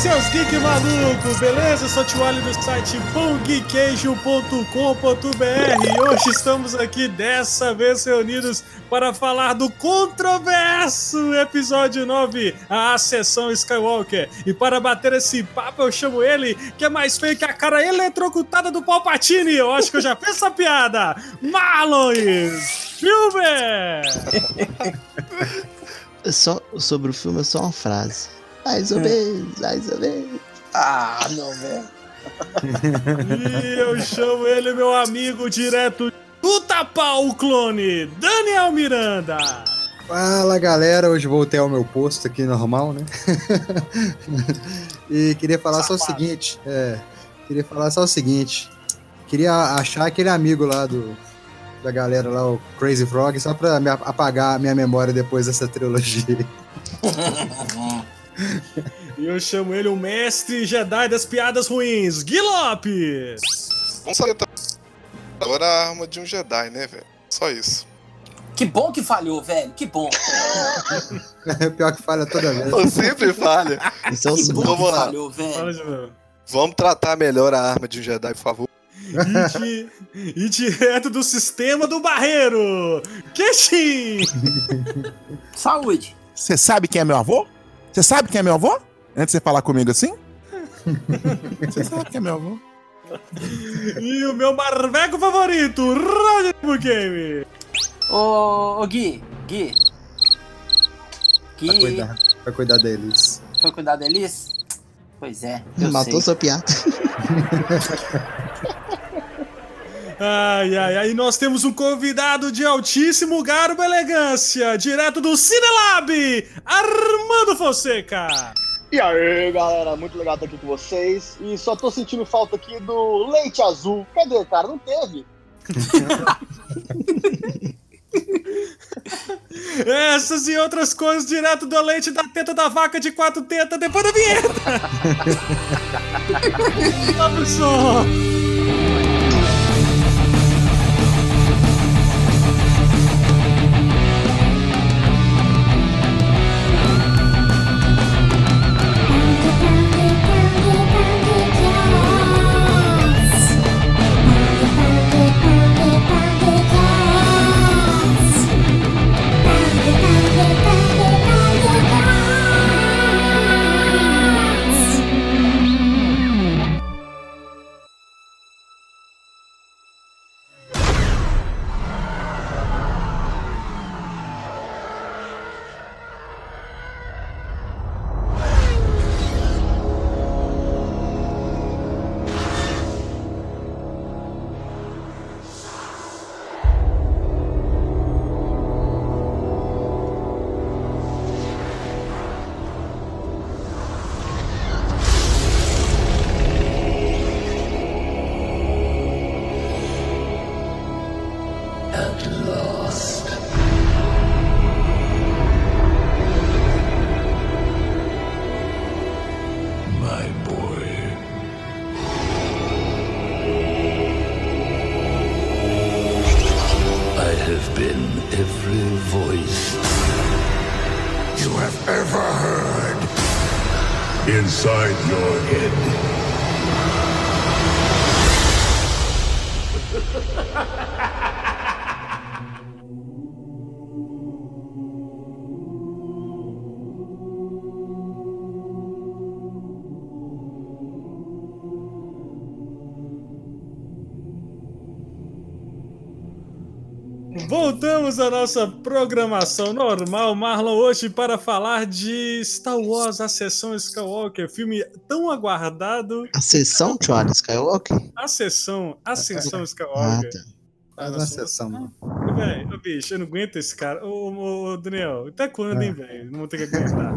seus geek malucos, beleza? Eu sou o Tio Ali do site bongqueijo.com.br e hoje estamos aqui dessa vez reunidos para falar do controverso episódio 9, a Sessão Skywalker. E para bater esse papo eu chamo ele, que é mais feio que a cara eletrocutada do Palpatine. Eu acho que eu já fiz essa piada. Marlon Filmer! só, sobre o filme é só uma frase. Mais ou menos, mais ou menos. Ah, não, velho. E eu chamo ele, meu amigo, direto do Tapau, o clone, Daniel Miranda. Fala galera, hoje voltei ao meu posto aqui normal, né? e queria falar Safado. só o seguinte, é, queria falar só o seguinte, queria achar aquele amigo lá do da galera lá, o Crazy Frog, só pra me apagar a minha memória depois dessa trilogia. E eu chamo ele o mestre Jedi das piadas ruins, Guilop! Vamos salientar agora a arma de um Jedi, né, velho? Só isso. Que bom que falhou, velho. Que bom. é pior que falha toda vez. Eu sempre falha. Isso é que bom Vamos que lá. falhou, velho. Vamos tratar melhor a arma de um Jedi, por favor. E, di e direto do sistema do barreiro, Keshin! Saúde. Você sabe quem é meu avô? Você sabe quem é meu avô? Antes de você falar comigo assim? Você sabe quem é meu avô? E o meu marveco favorito, Roger Game. Ô, ô Gui, Gui. Gui. Vai cuidar, vai cuidar deles. Foi cuidar deles? Pois é. eu Matou sei. sua piada. Ai, ai, ai, nós temos um convidado de altíssimo garbo e elegância, direto do Cinelab, Armando Fonseca. E aí, galera, muito legal estar aqui com vocês. E só tô sentindo falta aqui do leite azul. Cadê, cara? Não teve. Essas e outras coisas direto do leite da teta da vaca de quatro tetas depois da vinheta. O som. À nossa programação normal, Marlon, hoje para falar de Star Wars, a sessão Skywalker, filme tão aguardado, A sessão, Charlie Skywalker? a sessão, Ascensão Ah, Skywalker. tá. Faz uma sessão, mano. Véi, ô, bicho, eu não aguento esse cara. Ô, ô, ô, Daniel, até quando, hein, velho? Não vou ter que aguentar.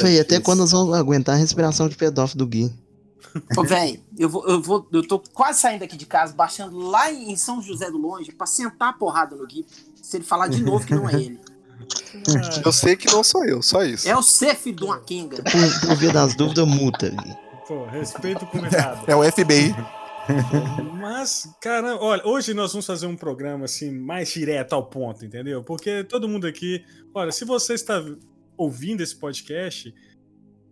Véi, até quando nós vamos aguentar a respiração de pedófilo do Gui? Ô, velho, eu, vou, eu, vou, eu tô quase saindo aqui de casa, baixando lá em São José do Longe pra sentar a porrada no Gui. Se ele falar de novo que não é ele. Eu sei que não sou eu, só isso. É o Cef do Akenga. Por, por via das dúvidas, multa, Gui. Pô, respeito o convidado. É o FBI. Mas, cara, olha, hoje nós vamos fazer um programa assim mais direto ao ponto, entendeu? Porque todo mundo aqui, olha, se você está ouvindo esse podcast,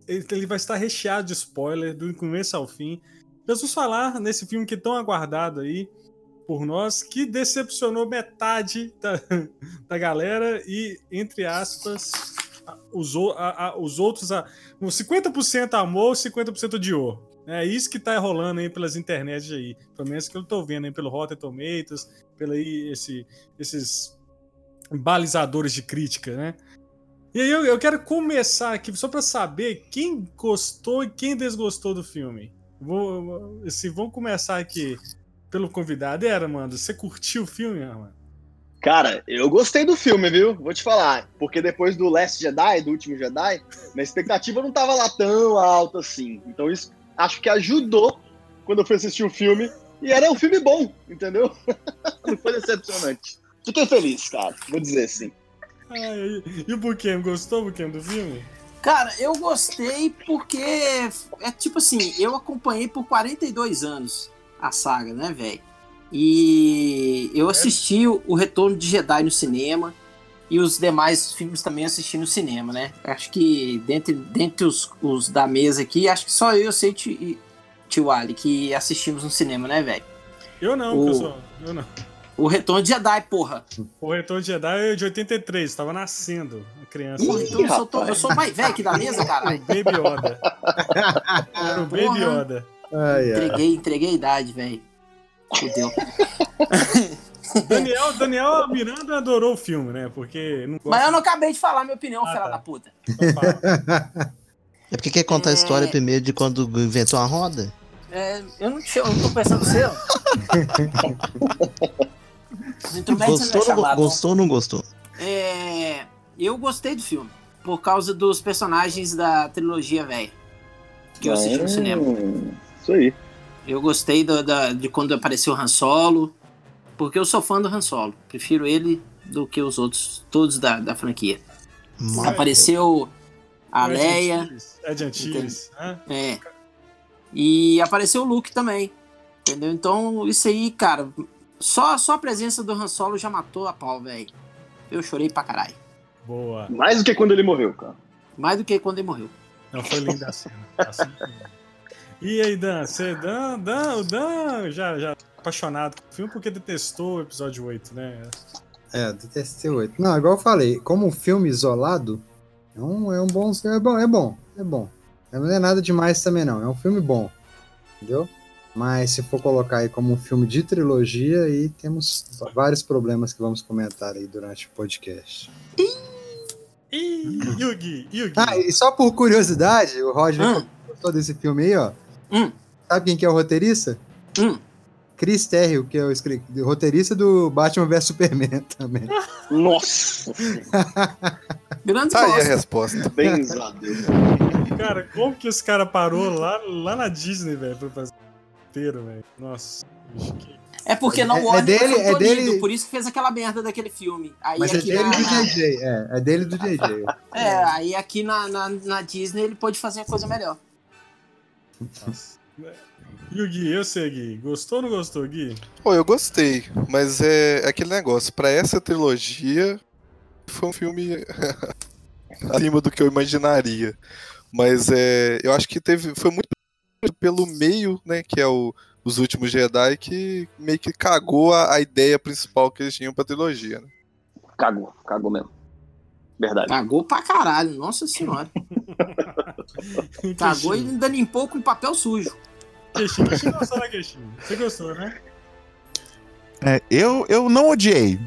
ele vai estar recheado de spoiler do começo ao fim. Nós vamos falar nesse filme que é tão aguardado aí por nós, que decepcionou metade da, da galera e, entre aspas, os, a- a- os outros, a, uns 50% amou, 50% odiou. É isso que tá rolando aí pelas internets aí. Pelo menos que eu tô vendo aí pelo Rotten Tomatoes, pelo aí esse, esses balizadores de crítica, né? E aí eu, eu quero começar aqui só pra saber quem gostou e quem desgostou do filme. Vou, assim, começar aqui pelo convidado. Era, mano, você curtiu o filme, mano? Cara, eu gostei do filme, viu? Vou te falar. Porque depois do Last Jedi, do último Jedi, minha expectativa não tava lá tão alta assim. Então isso acho que ajudou quando eu fui assistir o filme. E era um filme bom, entendeu? não foi decepcionante. Fiquei feliz, cara. Vou dizer assim. Ai, e o Buquem, gostou, Buquem, do filme? Cara, eu gostei porque é tipo assim, eu acompanhei por 42 anos a saga, né, velho? E eu assisti o Retorno de Jedi no cinema e os demais filmes também assisti no cinema, né? Acho que dentre, dentre os, os da mesa aqui, acho que só eu sei e Tio Ali que assistimos no cinema, né, velho? Eu não, O- pessoal. Eu não. O Retorno de Jedi, porra. O Retorno de Jedi é de 83, tava nascendo a criança. Porra, então eu sou, to- eu sou mais velho aqui da mesa, O caralho. Baby Yoda. Era o Baby. Yoda. Ai, ai. Entreguei, entreguei a idade, velho. Fudeu. Daniel, Daniel Miranda adorou o filme, né? Porque não gosta Mas eu não acabei de falar minha opinião, Ah, filha tá. da puta. falar. É porque quer contar a história É. primeiro de quando inventou a roda? É, eu não, te- eu não tô pensando no seu. Os é Gostou, ou não, chamado. gostou ou não gostou? É, eu gostei do filme. Por causa dos personagens da trilogia velha. Que eu assisti no cinema. Hum, Isso aí. Eu gostei do- da- de quando apareceu o Han Solo. Porque eu sou fã do Han Solo. Prefiro ele do que os outros, todos da, da franquia. Mas- Apareceu a Leia. Antilles, Ed Antilles. né? É. E apareceu o Luke também. Entendeu? Então, isso aí, cara. Só, só a presença do Han Solo já matou a pau, velho. Eu chorei pra caralho. Boa. Mais do que quando ele morreu, cara. Mais do que quando ele morreu. Não, foi linda a cena. A cena foi linda. E aí, Dan? Você, Dan, Dan, o Dan já, já apaixonado com o filme porque detestou o episódio 8, né? É, detestei o 8. Não, igual eu falei, como um filme isolado, é um, é um bom. É bom, é bom, é bom. Não é nada demais também, não. É um filme bom. Entendeu? Mas se for colocar aí como um filme de trilogia, aí temos vários problemas que vamos comentar aí durante o podcast. Ih, Yugi, Yugi. Ah, e só por curiosidade, o Roger Hum, gostou desse filme aí, ó. Hum. Sabe quem que é o roteirista? hum. Chris Terrio, que é o, roteirista do Batman vs Superman também. Nossa, Grande Tá aí a resposta. benzado. Cara, como que esse cara parou lá, lá na Disney, velho, pra fazer inteiro, velho? Nossa. É porque não É- é o dele- é dele- por isso que fez aquela merda daquele filme. Aí Mas é dele na, do na- JJ, é. É dele do JJ. é, aí aqui na, na, na Disney ele pôde fazer a coisa melhor. Yugi, eu sei, Gui. Gostou ou não gostou, Gui? Pô, eu gostei, mas é aquele negócio. Pra essa trilogia, foi um filme acima do que eu imaginaria. Mas é, eu acho que teve, foi muito pelo meio, né, que é o, os últimos Jedi, que meio que cagou a, a ideia principal que eles tinham pra trilogia. Né? Cagou, cagou mesmo. Verdade. Cagou pra caralho, nossa senhora. Cagou e ainda limpou com papel sujo. Queixinho, Queixinho gostou, né, Queixinho? Você gostou, né? É, eu, eu não odiei.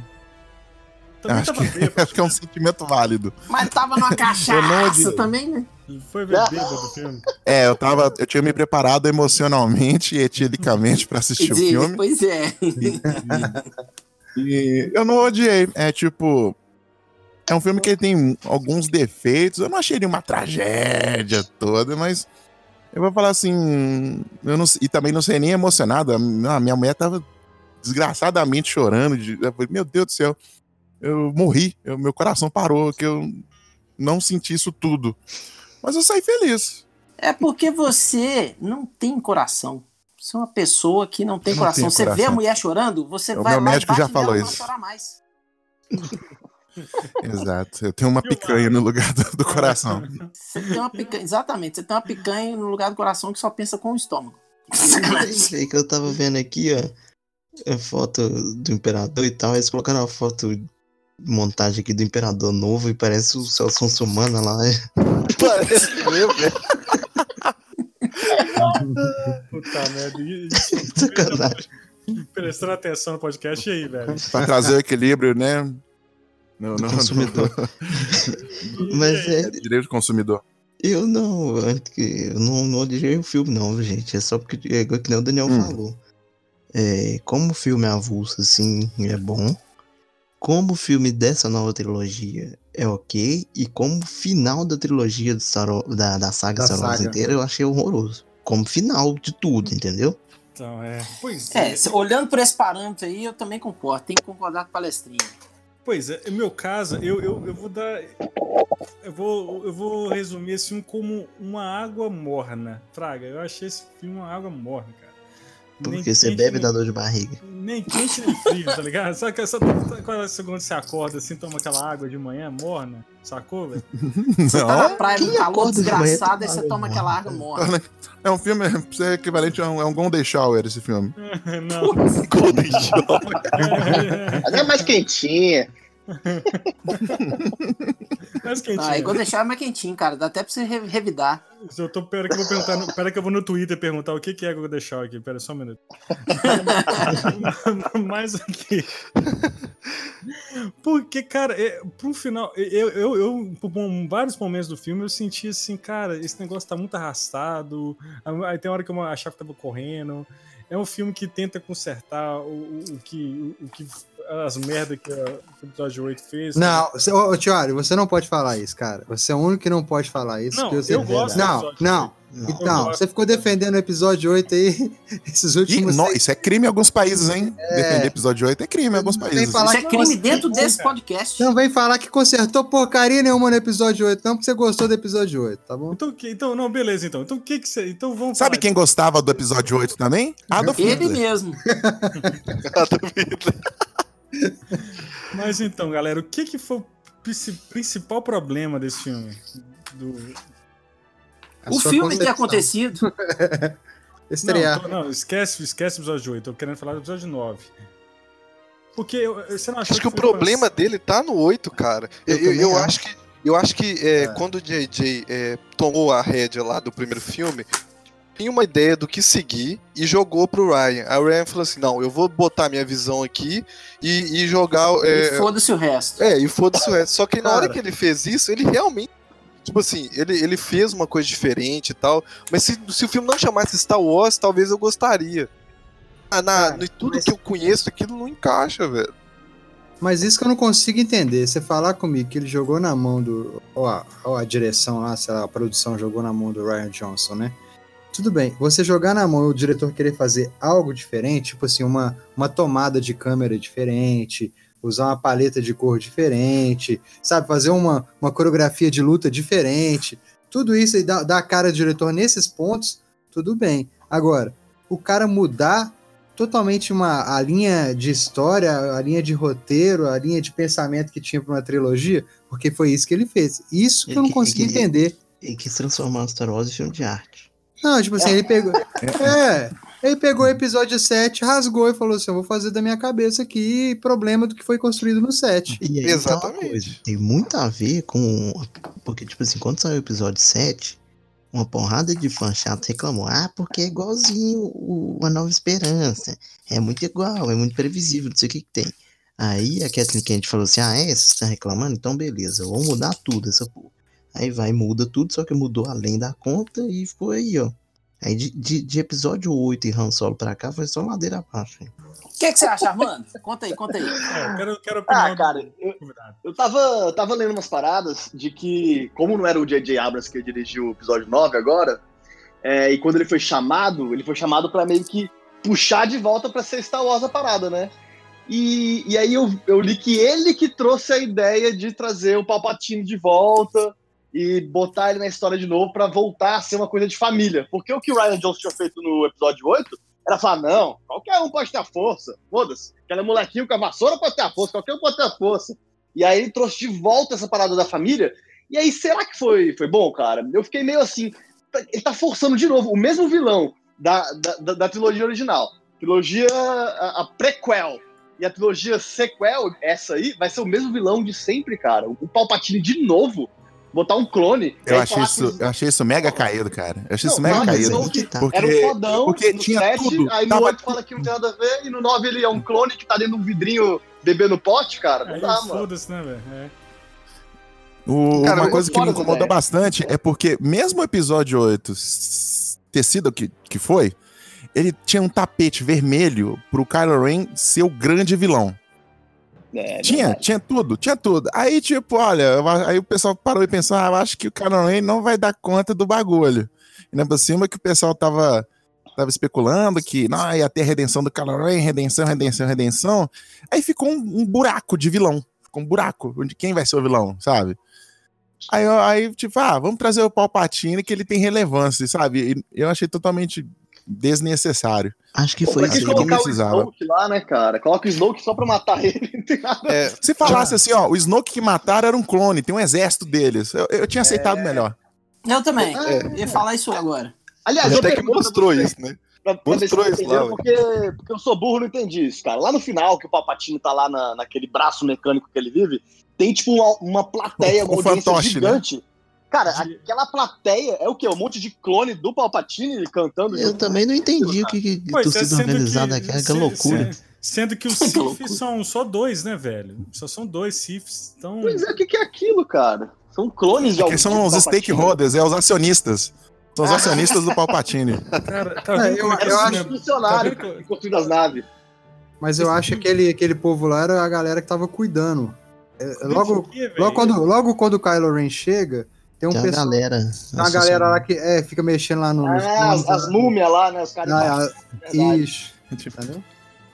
Também Acho tava que, acho que é um sentimento válido. Mas tava numa Eu não cachaça também, né? Foi ver bêbado do filme. É, eu tava. Eu tinha me preparado emocionalmente e eticamente pra assistir o filme. Pois é. E eu não odiei. É tipo. É um filme que tem alguns defeitos. Eu não achei ele uma tragédia toda, mas. Eu vou falar assim. Eu não, e também não sei nem emocionado. A minha mulher tava desgraçadamente chorando. De, eu falei, meu Deus do céu. Eu morri. eu- meu coração parou. Que eu não senti isso tudo. Mas eu saí feliz. É porque você não tem coração. Você é uma pessoa que não tem Não coração. Você vê a coração. mulher chorando, você O vai meu lá médico e já falou nela isso. chorar mais. Exato. Eu tenho uma picanha no lugar do, do coração. Você tem uma picanha, exatamente, você tem uma picanha no lugar do coração que só pensa com o estômago. É que eu tava vendo aqui, ó. A foto do imperador e tal. Eles colocaram a foto montagem aqui do imperador novo e parece o Celso Sumana lá. Parece meu, velho. Puta merda. Sacanagem. Prestando atenção no podcast e aí, velho. Pra trazer o equilíbrio, né? No, no, Consumidor. Mas é, direito do consumidor. eu não, antes que- eu não, não odiei o filme, não, gente. É só porque, é igual que nem o Daniel Hum. falou. É, como o filme é avulso, assim, é bom. Como o filme dessa nova trilogia é ok. E como o final da trilogia do Star da, da saga Da Star Wars saga. inteira, eu achei horroroso. Como final de tudo, entendeu? Então, é. Pois É, se- olhando por esse parâmetro aí, eu também concordo. Tem que concordar com o palestrinho. Pois é, no meu caso, eu, eu, eu vou dar. Eu vou, eu vou resumir esse filme como uma água morna. Fraga, eu achei esse filme uma água morna, cara. Nem Porque você quente, bebe nem- da dor de barriga. Nem quente nem frio, tá ligado? Sabe que é segunda que você acorda assim, toma aquela água de manhã morna? Sacou, velho? Você tá na praia no quem calor desgraçado, aí toma você toma morna? aquela água morna. é um filme é equivalente a um, é um Golden Shower, esse filme. Não. Golden Shower. Mas é mais quentinha. Mas quentinho. Ah, igual deixar mais quentinho, cara. Dá até pra você re- revidar. Eu tô, pera que eu vou perguntar, no- pera que eu vou no Twitter perguntar o que que é Google deixar aqui. Pera só um minuto. Mas aqui. Porque, cara, é, pro final, eu, eu, eu, por vários momentos do filme, eu senti assim, cara, esse negócio tá muito arrastado. Aí tem hora que eu achava que tava correndo. É um filme que tenta consertar o, o, o que, o, que as merdas que, a- que o episódio 8 fez. Não, você- ô, ô, Tiago, você não pode falar isso, cara. Você é o único que não pode falar isso. Não, que você- eu gosto do Não, não. Não. Então, gosto. você ficou defendendo o episódio 8 aí, esses Ih, últimos. no- isso é crime em alguns países, hein? Defender episódio 8 é crime em alguns Não países. vem falar Isso é crime dentro desse podcast. Não vem falar que consertou porcaria nenhuma no episódio 8, não, porque você gostou do episódio 8, tá bom? Então, que- então, não, beleza, então. Então, o que que você. Então, vamos Sabe falar- quem gostava do episódio 8 também? Adolf Ele Hitler. Mas então, galera, o que, que foi o princi- principal problema desse filme? Do... O filme ter concepção. acontecido. Estrear. Não, não, esquece, esquece o episódio 8, tô querendo falar do episódio 9. Porque eu- eu- você não achou Acho que o foi problema dele tá no 8, cara. Eu Eu, eu, eu acho. que. Eu acho que é, quando o JJ é, tomou a rédea lá do primeiro filme, tinha uma ideia do que seguir e jogou pro Ryan. Aí o Ryan falou assim: não, eu vou botar minha visão aqui e, e jogar. E É, foda-se o resto. é, e foda-se o resto. Só que na hora Cara. que ele fez isso, ele realmente. Tipo assim, ele, ele fez uma coisa diferente e tal. Mas se, se o filme não chamasse Star Wars, talvez eu gostaria. Ah, na, Cara, em tudo mas- que eu conheço, aquilo não encaixa, velho. Mas isso que eu não consigo entender. Você falar comigo que ele jogou na mão do. Ó, a, ó, a direção lá, sei lá, a produção jogou na mão do Ryan Johnson, né? Tudo bem, você jogar na mão e o diretor querer fazer algo diferente, tipo assim, uma, uma tomada de câmera diferente, usar uma paleta de cor diferente, sabe? Fazer uma, uma coreografia de luta diferente. Tudo isso dá, dá a cara do diretor nesses pontos, tudo bem. Agora, o cara mudar totalmente uma, a linha de história, a linha de roteiro, a linha de pensamento que tinha para uma trilogia, porque foi isso que ele fez. Isso que eu não Ele consegui ele que- entender. Ele quis transformar o Star Wars em filme de arte. Não, tipo assim, ele pegou. É, ele pegou o episódio 7, rasgou e falou assim: eu vou fazer da minha cabeça aqui problema do que foi construído no 7. E aí, tá uma Exatamente. coisa, tem muito a ver com. Porque, tipo assim, quando saiu o episódio 7, uma porrada de fã chato reclamou: ah, porque é igualzinho o A Nova Esperança. É muito igual, é muito previsível, não sei o que, que tem. Aí a Kathleen Kennedy falou assim: ah, é? Você tá reclamando? Então beleza, vamos mudar tudo essa porra. Aí vai, muda tudo, só que mudou além da conta e ficou aí, ó. Aí de, de, de episódio 8 e Han Solo pra cá foi só ladeira abaixo. O que, que você acha, Armando? Conta aí, conta aí. É, eu quero, quero a opinião Ah, cara, do eu, eu tava, eu tava lendo umas paradas de que, como não era o J.J. Abrams que dirigiu o episódio 9 agora, é, e quando ele foi chamado, ele foi chamado pra meio que puxar de volta pra ser Star Wars a parada, né? E, e aí eu, eu li que ele que trouxe a ideia de trazer o Palpatine de volta e botar ele na história de novo pra voltar a ser uma coisa de família. Porque o que o Ryan Johnson tinha feito no episódio 8 era falar, não, qualquer um pode ter a força, foda-se. Aquela molequinho com a vassoura pode ter a força, qualquer um pode ter a força. E aí ele trouxe de volta essa parada da família. E aí, será que foi, foi bom, cara? Eu fiquei meio assim. Ele tá forçando de novo o mesmo vilão da, da, da, da trilogia original. Trilogia a, a prequel. E a trilogia sequel, essa aí, vai ser o mesmo vilão de sempre, cara. O Palpatine de novo. Botar um clone. Eu achei, isso, que- eu achei isso mega caído, cara. Eu achei isso Não, mega mas caído. não- que tá. Porque, Era um fodão porque no tinha 7, tudo. aí no Tava- 8 fala que não tem nada a ver, e no 9 ele é um clone que tá dentro de um vidrinho bebendo pote, cara. Não dá, mano. foda-se, né, velho? É. O- Cara, uma coisa que me incomodou velho. bastante é porque, mesmo o episódio 8 s- ter sido o que, que foi, ele tinha um tapete vermelho pro Kylo Ren ser o grande vilão. É, Tinha, verdade. tinha tudo, tinha tudo. Aí, tipo, olha, aí o pessoal parou e pensou, ah, eu acho que o Kylo Ren não vai dar conta do bagulho. E é por cima que o pessoal tava, tava especulando que não, ia ter redenção do Kylo Ren, redenção, redenção, redenção. Aí ficou um, um buraco de vilão. Ficou um buraco, onde quem vai ser o vilão, sabe? Aí, aí, tipo, ah, vamos trazer o Palpatine que ele tem relevância, sabe? E eu achei totalmente desnecessário. Acho que foi isso. não colocar o precisava. Snoke lá, né, cara? Coloca o Snoke só pra matar ele. Não tem nada. É, Se falasse assim, ó, o Snoke que mataram era um clone, tem um exército deles. Eu, eu tinha aceitado melhor. Eu também. É. Eu ia falar isso agora. Aliás, até que mostrou isso, né? Pra, pra Mostrou isso lá, porque, porque eu sou burro não entendi isso, cara. Lá no final, que o Palpatine tá lá na, naquele braço mecânico que ele vive, tem tipo uma, uma plateia, uma audiência fantoche, né? Cara, aquela plateia é o quê? Um monte de clone do Palpatine cantando Eu junto? também não entendi o que, que Pois é, torcida sendo organizada que, quer, que loucura. se- Sendo que os loucura. são só dois, né, velho? Só são dois Siths. Então. Pois é, o que, que é aquilo, cara? São clones de Que algum são os de Palpatine. stakeholders, é os acionistas. São os acionistas do Palpatine. Cara, tá É, vendo eu- é eu acho- Funcionário Tá vendo que- construindo as naves. Mas eu acho que aquele, aquele povo lá era a galera que tava cuidando. É, Logo, logo, quando, logo quando o Kylo Ren chega, tem um Tem uma pessoal, galera. tem uma galera lá que é, fica mexendo lá no. Ah, as, as múmias lá, né? Os caras. Ah, Verdade. Isso. Entendeu?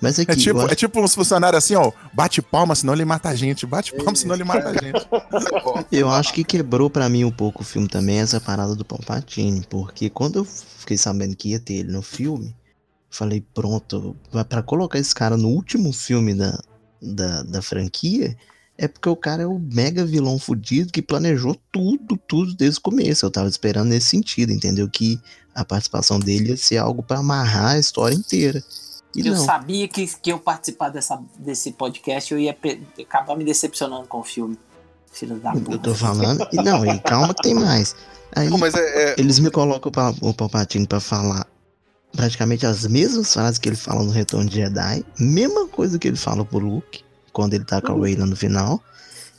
Mas aqui, É tipo, eu acho é tipo uns funcionários assim, ó. Bate palma, senão ele mata a gente. Bate palma, senão ele mata a gente. Eu acho que quebrou pra mim um pouco o filme também essa parada do Palpatine, porque quando eu fiquei sabendo que ia ter ele no filme, falei, pronto, vai pra colocar esse cara no último filme da, da, da franquia, é porque o cara é o mega vilão fudido que planejou tudo, tudo desde o começo. Eu tava esperando nesse sentido, entendeu? Que a participação dele ia ser algo pra amarrar a história inteira. E eu não. sabia que, que eu participar dessa, desse podcast eu ia acabar me decepcionando com o filme. Filho da Eu puta. tô falando. E não, e calma que tem mais. Aí, mas é, é- Eles me colocam o Palpatine pra falar praticamente as mesmas frases que ele fala no Retorno de Jedi, mesma coisa que ele fala pro Luke quando ele tá com a Reyna no final.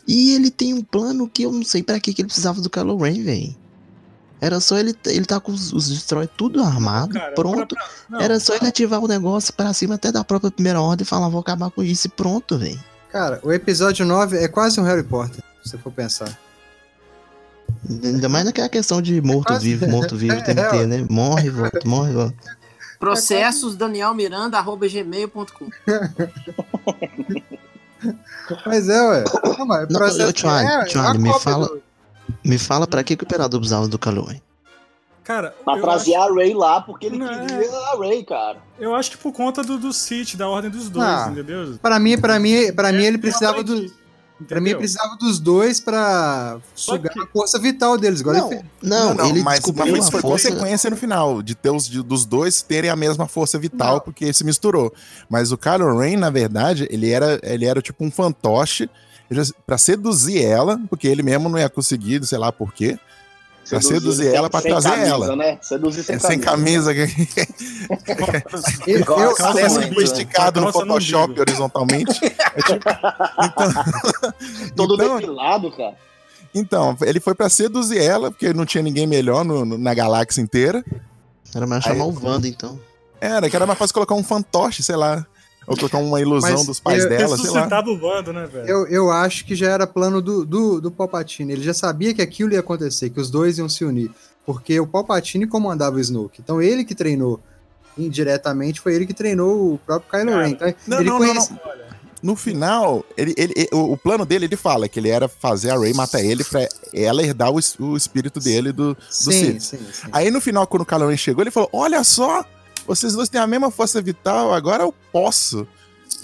E ele tem um plano que eu não sei pra que que ele precisava do Kylo Ren, velho. Era só ele ele tá com os, os destroy tudo armado, Cara, pronto. pra- pra- não, Era só ele ativar o negócio pra cima até da própria primeira ordem e falar, vou acabar com isso e pronto, velho. Cara, o episódio 9 é quase um Harry Potter, se você for pensar. Ainda mais naquela questão de morto-vivo, morto-vivo tem que ter, né? Morre, volta, morre, volta. Processos danielmiranda.gmail.com Mas é, ué. Não, mas Não, ô, Tchwali, é, Tchwali, a me fala- do- Me fala pra que, que o Imperador precisava do Ren? Cara, Pra eu trazer acho, a Ray lá, porque ele Não, queria a Ray, cara. eu acho que por conta do, do Sith, da ordem dos dois, Ah, entendeu? Pra mim, pra mim, pra mim ele É, precisava do, pra mim precisava dos dois pra sugar que- a força vital deles. Agora Não, ele fez- não, ele mas, descobriu mas isso foi força. consequência no final, de ter os, de- dos dois terem a mesma força vital, Não. porque se misturou. Mas o Kylo Ren, na verdade, ele era, ele era tipo um fantoche pra seduzir ela, porque ele mesmo não ia conseguir, sei lá por quê. Pra seduzir ela, pra sem trazer camisa, ela. Né? Seduzir sem, É, sem camisa. camisa, eu, Igual eu- calça né? esticado no Photoshop horizontalmente. É tipo- Todo então, depilado, cara. então, ele foi pra seduzir ela, porque não tinha ninguém melhor no- no- na galáxia inteira. Era mais chamar o Wanda, então. Era, que era mais fácil colocar um fantoche, sei lá. Ou colocar uma ilusão Mas dos pais eu- dela, sei lá. O bando, né, velho? eu, eu acho que já era plano do, do, do Palpatine. Ele já sabia que aquilo ia acontecer, que os dois iam se unir. Porque o Palpatine comandava o Snoke. Então ele que treinou indiretamente, foi ele que treinou o próprio Kylo Cara, Ren. Então, Não, ele não, não, conhece... Olha, No final, ele, ele, ele- o, o plano dele, ele fala que ele era fazer a Rey matar ele pra ela herdar o, o espírito dele do, do Sim, Sith. sim, sim. Aí no final, quando o Kylo Ren chegou, ele falou: Olha só, vocês dois têm a mesma força vital, agora eu posso.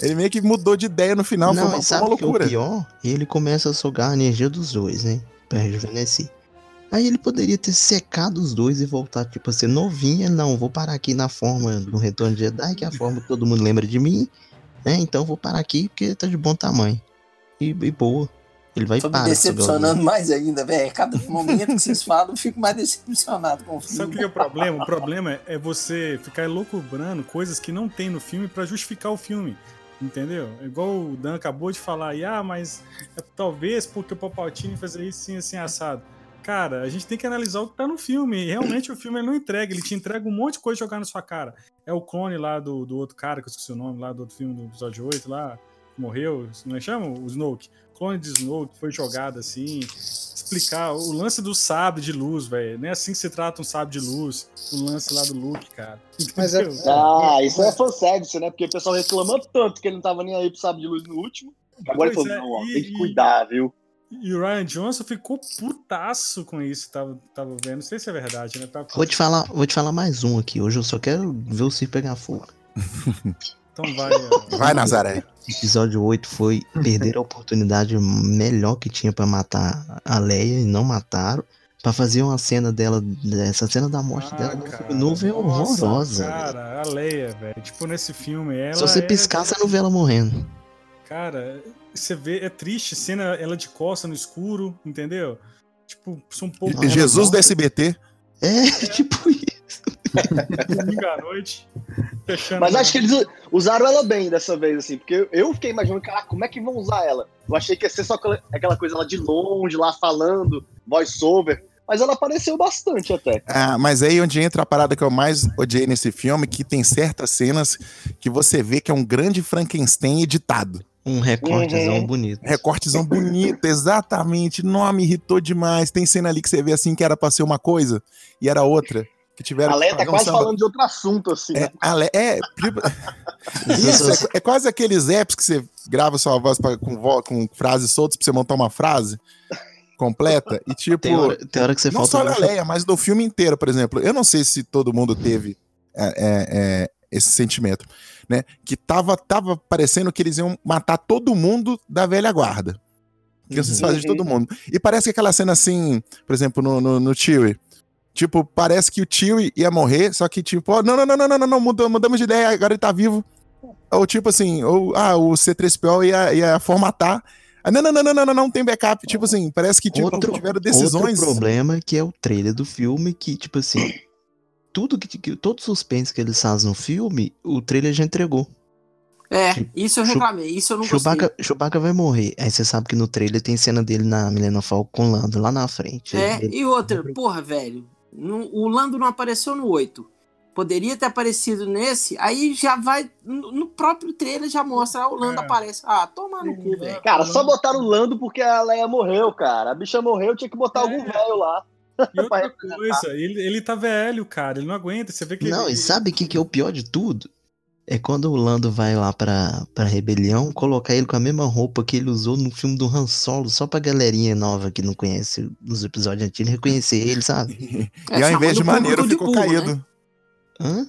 Ele meio que mudou de ideia no final, foi Não, uma, foi uma o que é o loucura. pior? Ele começa a sugar a energia dos dois, né? Pra rejuvenescer. Aí ele poderia ter secado os dois e voltar, tipo, a ser novinha. Não, vou parar aqui na forma do Retorno de Jedi, que é a forma que todo mundo lembra de mim. Né? Então vou parar aqui porque tá de bom tamanho. E, e boa. Ele vai Tô me decepcionando mais ainda, velho. Cada momento que vocês falam, eu fico mais decepcionado com o filme. Sabe o que é o problema? O problema é você ficar elucubrando coisas que não tem no filme pra justificar o filme. Entendeu? Igual o Dan acabou de falar, e ah, mas é talvez porque o Palpatine fazia isso assim, assim, assado. Cara, a gente tem que analisar o que tá no filme. E realmente o filme ele não entrega, ele te entrega um monte de coisa jogar na sua cara. É o clone lá do, do outro cara, que eu esqueci o nome, lá do outro filme do episódio 8, lá, que morreu, não é chama? O Snoke. Clone de Snoke foi jogado assim. Explicar o lance do sabre de luz, velho. Não é assim que se trata um sabre de luz. O lance lá do Luke, cara. Mas é-? Ah, isso é fanservice, né? Porque o pessoal reclamou tanto que ele não tava nem aí pro sábio de luz no último. Agora ele Pois falou, é, não, ó, e- tem que cuidar, viu? E o Ryan Johnson ficou putaço com isso, tava, tava vendo. Não sei se é verdade, né? Tava- Vou te falar, vou te falar mais um aqui. Hoje eu só quero ver o circo pegar fogo. Então vai. ó. Vai, Nazaré. Episódio 8 foi perder a oportunidade melhor que tinha pra matar a Leia e não mataram. Pra fazer uma cena dela, essa cena da morte Ah, dela no cara, filme novo é nossa, horrorosa. Cara, a Leia, velho. Tipo, nesse filme, ela. Se você é- piscar, você não vê ela morrendo. Cara, você vê, é triste, cena ela de costa no escuro, entendeu? Tipo, são um pouco. Jesus do SBT. É, tipo isso. Domingo à noite. Fechando Mas acho que eles usaram ela bem dessa vez, assim, porque eu- fiquei imaginando, cara, como é que vão usar ela? Eu achei que ia ser só aquela- coisa lá de longe, lá falando, voice-over, mas ela apareceu bastante até. Ah, mas aí onde entra a parada que eu mais odiei nesse filme, que tem certas cenas que você vê que é um grande Frankenstein editado. Um recortezão Uhum. bonito. Recortezão bonito, exatamente. Não, me irritou demais. Tem cena ali que você vê assim que era pra ser uma coisa e era outra. Que tiveram A que Leia tá um quase samba. falando de outro assunto, assim. É, né? é, tipo- isso, é, é quase aqueles apps que você grava sua voz pra- com, vo- com frases soltas pra você montar uma frase completa. E tipo, Tem hora, tem hora que você não falta. só da um- Leia, mas do filme inteiro, por exemplo. Eu não sei se todo mundo teve é, é, é, esse sentimento, né? Que tava, tava parecendo que eles iam matar todo mundo da velha guarda. Que vocês Uhum. fazem de todo mundo. E parece que aquela cena assim, por exemplo, no, no, no Chewie. Tipo, parece que o Chewie ia morrer, só que tipo, ó, não, não, não, não, não, não, mudamos de ideia, agora ele tá vivo. Ou tipo assim, ou, ah, o C3PO ia, ia formatar. Ah, não, não, não, não, não, não, não tem backup. Tipo assim, parece que tipo, Outro- tiveram decisões. Outro problema que é o trailer do filme, que, tipo assim, tudo que, que todo suspense que eles fazem no filme, o trailer já entregou. É, isso eu reclamei, isso eu não gostei. Chewbacca, Chewbacca vai morrer. Aí você sabe que no trailer tem cena dele na Millennium Falcon com o Lando lá na frente. É, Ele- e outra, porra, velho, no- o Lando não apareceu no 8. Poderia ter aparecido nesse, aí já vai. No no próprio trailer já mostra, ah, o Lando É. aparece. Ah, toma no cu, velho. Cara, só botaram o Lando porque a Leia morreu, cara. A bicha morreu, tinha que botar É. algum velho lá. E outra coisa, ele, ele tá velho, cara. Ele não aguenta. Você vê que. Não, ele, e sabe o que, que é o pior de tudo? É quando o Lando vai lá pra, pra rebelião, colocar ele com a mesma roupa que ele usou no filme do Han Solo, só pra galerinha nova que não conhece os episódios antigos reconhecer ele, sabe? É, e ao invés chamando de maneiro, ficou burro, caído. né? Hã?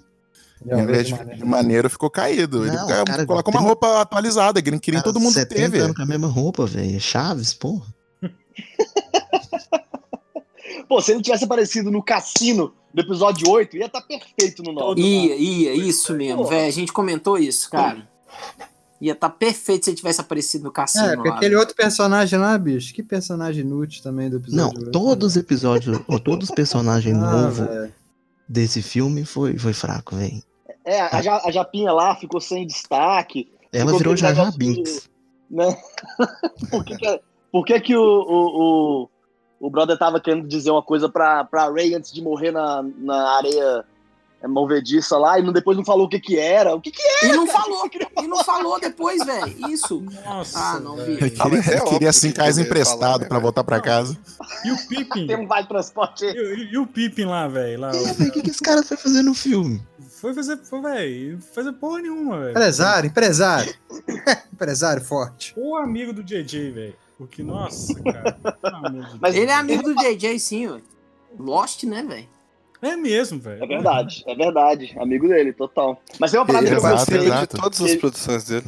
Ao invés de, de maneiro, ficou caído. Ele Não, ca- cara, colocou uma tem- roupa atualizada, que nem que nem Cara, todo mundo 70 teve. anos com a mesma roupa, velho. Chaves, porra. Pô, se ele tivesse aparecido no cassino do episódio 8, ia estar perfeito no 9. Ia, ia, isso mesmo, velho. A gente comentou isso, cara. Ia tá perfeito se ele tivesse aparecido no cassino. É, porque lá. aquele outro personagem lá, bicho, que personagem inútil também do Não, episódio. oito. todos os episódios, ou todos os personagens Ah, novos desse filme foi, foi fraco, velho. É, a, Ja- a Japinha lá ficou sem destaque. Ela virou Jaja Binks. né? por que, que, por que, que o, o, o, o brother tava querendo dizer uma coisa pra, pra Ray antes de morrer na, na areia é, movediça lá e não, depois não falou o que que era? O que que é? E não falou, e não falou depois, velho. Isso. Nossa. Ah, não, bicho. Ele queria, mas é queria cinco reais emprestado falar, né, voltar pra Não. casa. E o Pippin? Tem um vale transporte E, aí. e- e o Pippin lá, velho? Lá, É, velho, o que, que esse cara foi fazer no filme? Foi fazer, foi, velho, fazer porra nenhuma, velho. Empresário, empresário. empresário forte. O amigo do JJ, velho. Porque, nossa, cara. Mas Ele é amigo do JJ, sim, ué. Lost, né, velho? É mesmo, velho. É verdade, é verdade. Amigo dele, total. Mas tem uma parada que eu gostei. exato. de todas as Ele- produções dele.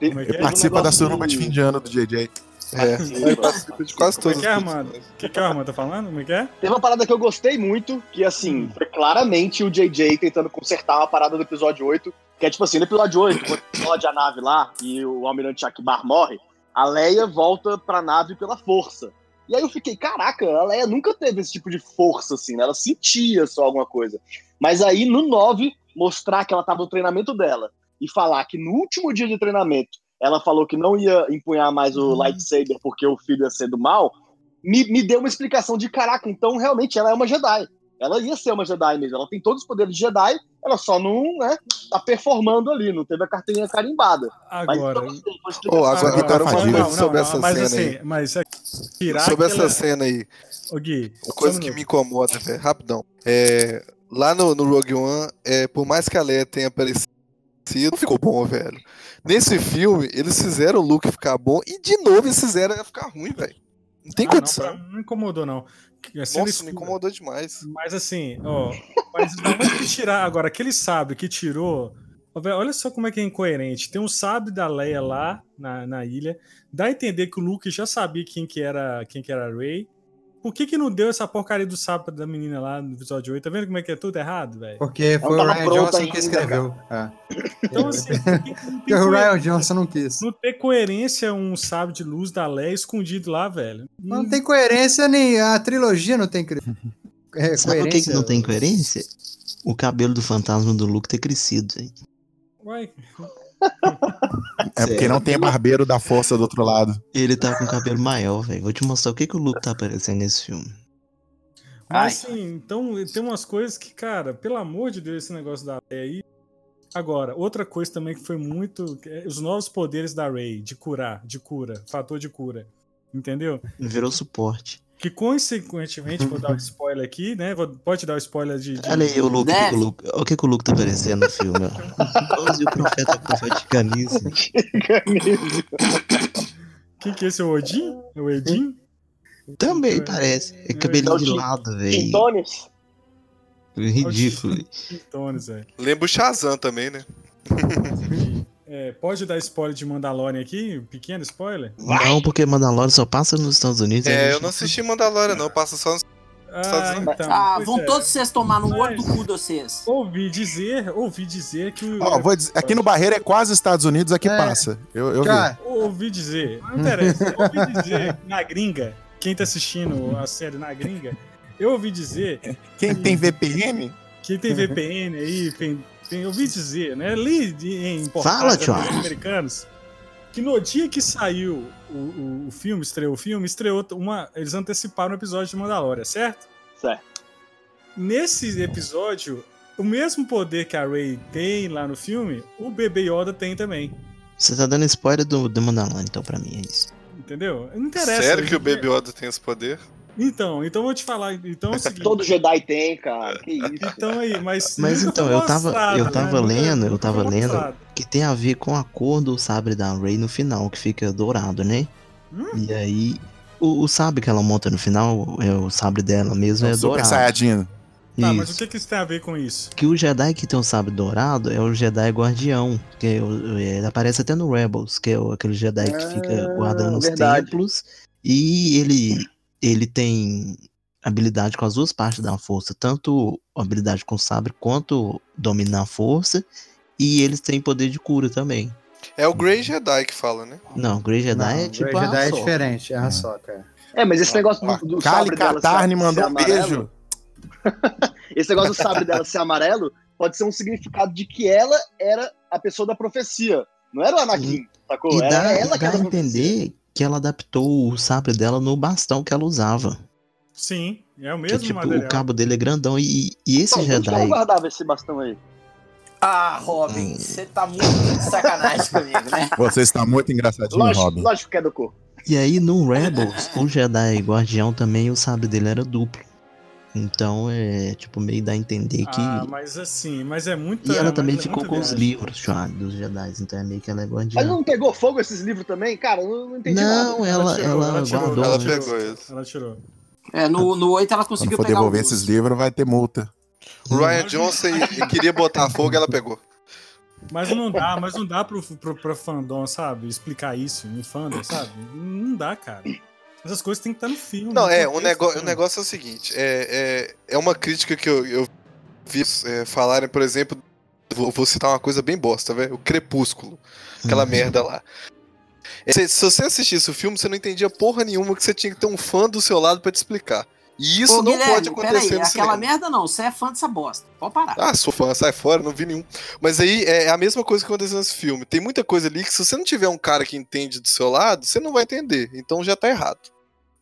É é? teve um Participa da do- de fim de ano do JJ. É, ele participa de quase Como é todas que é, Armando? O que, que é, Armando tá falando? Como é que é? Teve uma parada que eu gostei muito, que assim, foi claramente o JJ tentando consertar uma parada do episódio 8, que é tipo assim, no episódio 8, quando explode a nave lá e o Almirante Akbar morre, a Leia volta pra nave pela força. E aí eu fiquei, caraca, a Leia nunca teve esse tipo de força, assim, né? Ela sentia só alguma coisa. Mas aí no 9, mostrar que ela tava no treinamento dela e falar que no último dia de treinamento ela falou que não ia empunhar mais o lightsaber porque o filho ia ser do mal, me, me deu uma explicação de caraca, então realmente ela é uma Jedi. Ela ia ser uma Jedi mesmo. Ela tem todos os poderes de Jedi, ela só não, né, tá performando ali, não teve a carteirinha carimbada. Mas Agora. foi explicação. Ô, agora, Agora agora uma coisa sobre essa mas cena assim, aí. mas é, Sobre essa cena aí. Ô, Gui, Uma coisa que me incomoda, velho, rapidão. É, lá no, no Rogue One, é, por mais que a Leia tenha aparecido, não ficou bom, velho. Nesse filme, eles fizeram o Luke ficar bom e de novo eles fizeram ele ficar ruim, velho. Não tem Ah, não, condição. pra mim não incomodou, não. Cena Nossa, escura- me incomodou demais. Mas assim, ó. Mas que tirar agora? Aquele sabre que tirou. Olha só como é que é incoerente. Tem um sabre da Leia lá na, na ilha. Dá a entender que o Luke já sabia quem que era quem que era a Rey. Por que, que não deu essa porcaria do sabre da menina lá no episódio 8? Tá vendo como é que é tudo errado, velho? Porque foi o Ryan Johnson ainda, que escreveu. É. Então, assim, por que que não tem Porque o Ryan Johnson não quis. não ter coerência um sabre de luz da Leia escondido lá, velho? Não tem coerência nem a trilogia não tem cre- é, Sabe por que, que não tem coerência? O cabelo do fantasma do Luke ter crescido, hein? Uai, É porque não tem barbeiro da força do outro lado. Ele tá com o cabelo maior, velho. Vou te mostrar o que, que o Luke tá aparecendo nesse filme. Mas assim, então tem umas coisas que, cara, pelo amor de Deus, esse negócio da Leia aí. Agora, outra coisa também que foi muito. é os novos poderes da Rey, de curar, de cura, fator de cura. Entendeu? Virou suporte. Que consequentemente, vou dar um spoiler aqui, né? Vou- pode dar o spoiler de. de- Olha aí o Luke, o Deve. o Luke, olha o que, que o Luke tá aparecendo no filme, ó. Igualzinho o profeta profeticaníssimo. Quem que é esse? O Odin? É O Edin? Também parece. É cabelinho de lado, velho. Tintones? Ridículo. Tones, velho. Lembra o Shazam também, né? É, pode dar spoiler de Mandalorian aqui? Um pequeno spoiler? Não, porque Mandalorian só passa nos Estados Unidos. É, gente eu não assisti Mandalorian, não. Passa só nos. Ah, Unidos. então. Ah, vão é. todos vocês tomar no olho do cu de vocês. Ouvi dizer, ouvi dizer que o. Ó, vou dizer, aqui no Barreiro é quase Estados Unidos, aqui É. passa. Eu, eu vi. Cara, Ouvi dizer, não interessa, ouvi dizer na gringa, quem tá assistindo a série na gringa, eu ouvi dizer, Quem tem VPN? quem tem VPN aí, tem, tem, eu ouvi dizer, né, ali de- em Fala, portais tio. americanos, que no dia que saiu o, o, o filme, estreou o filme, estreou uma, eles anteciparam o episódio de Mandalorian, certo? Certo. Nesse episódio, o mesmo poder que a Rey tem lá no filme, o bebê Yoda tem também. Você tá dando spoiler do, do Mandalorian, então, pra mim, é isso. Entendeu? Não interessa. Sério que o Baby Yoda tem esse poder? Então, então eu vou te falar. Então é o seguinte. Todo Jedi tem, cara. Que isso. Então aí, mas. Mas então, eu tava- mostrado, eu tava né? Lendo, eu tava lendo. mostrado. Que tem a ver com a cor do sabre da Rey no final, que fica dourado, né? Hum? E aí, o, o sabre que ela monta no final, é o sabre dela mesmo, é Super dourado. Saiyajin. Tá, mas o Isso. que, que isso tem a ver com isso? Que o Jedi que tem o sabre dourado é o Jedi guardião, que é o- é, ele aparece até no Rebels, que é o- aquele Jedi que fica Ah, guardando os verdade. templos. E ele, ele tem habilidade com as duas partes da força, tanto habilidade com sabre quanto dominar a força. E eles têm poder de cura também. É o Grey Jedi que fala, né? Não, Grey Jedi não, é tipo Grey Jedi a é diferente, é a Soca. É, mas esse negócio Ó, do, do Kali sabre dela Katarni ser- mandou ser um amarelo, beijo. Esse negócio do sabre dela ser amarelo pode ser um significado de que ela era a pessoa da profecia. Não era o Anakin, sacou? E Era dá, ela e que dá era a entender que ela adaptou o sabre dela no bastão que ela usava. Sim, é o Que, mesmo tipo, material. o cabo dele é grandão. E, e esse Pô, onde que ela Jedi. guardava esse bastão aí? Ah, Robin, você tá muito de sacanagem comigo, né? Você está muito engraçadinho, Lógico, Robin. lógico que é do corpo. E aí no Rebels, o Jedi Guardião também, o sabre dele era duplo. Então é tipo meio dá a entender que. Ah, mas assim, mas é muito. E ela mas também é ficou com os viagem. livros já dos Jedi, então é meio que ela é Mas guardiã. não pegou fogo esses livros também? Cara, eu não entendi Não, nada. ela, tirou, ela, ela tirou, guardou. Ela né? pegou isso. Ela tirou. É, no, no 8 ela Quando conseguiu for pegar devolver esses livros, vai ter multa. O Ryan Johnson queria botar fogo, ela pegou. Mas não dá, mas não dá pro, pro, pro fandom, sabe? Explicar isso no fandom, sabe? Não dá, cara. Essas coisas tem que estar no filme. Não, é, o, nego, o negócio é o seguinte: é, é, é uma crítica que eu, eu vi é, falarem, por exemplo, vou, vou citar uma coisa bem bosta, velho. O Crepúsculo. Aquela Uhum. merda lá. É, Se, se você assistisse o filme, você não entendia porra nenhuma que você tinha que ter um fã do seu lado pra te explicar. E isso Ô, não Guilherme, pode acontecer peraí, no aquela cinema. merda não, você é fã dessa bosta. Pode parar. Ah, sou fã, sai fora, não vi nenhum. Mas aí é a mesma coisa que aconteceu nesse filme. Tem muita coisa ali que se você não tiver um cara que entende do seu lado, você não vai entender. Então já tá errado.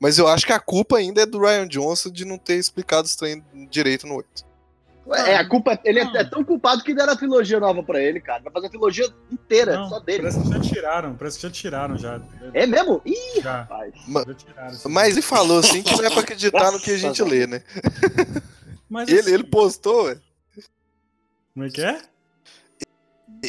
Mas eu acho que a culpa ainda é do Ryan Johnson de não ter explicado os direito no 8. É, a culpa. Ele é, é tão culpado que deram a trilogia nova pra ele, cara. Vai fazer a trilogia inteira, Não, só dele. Parece que já tiraram, parece que já tiraram já. É mesmo? Ih, Já, rapaz. já tiraram. sim. Mas ele falou assim que não é pra acreditar no que a gente lê, né? Mas Ele, assim, ele postou, ué. Como é que é?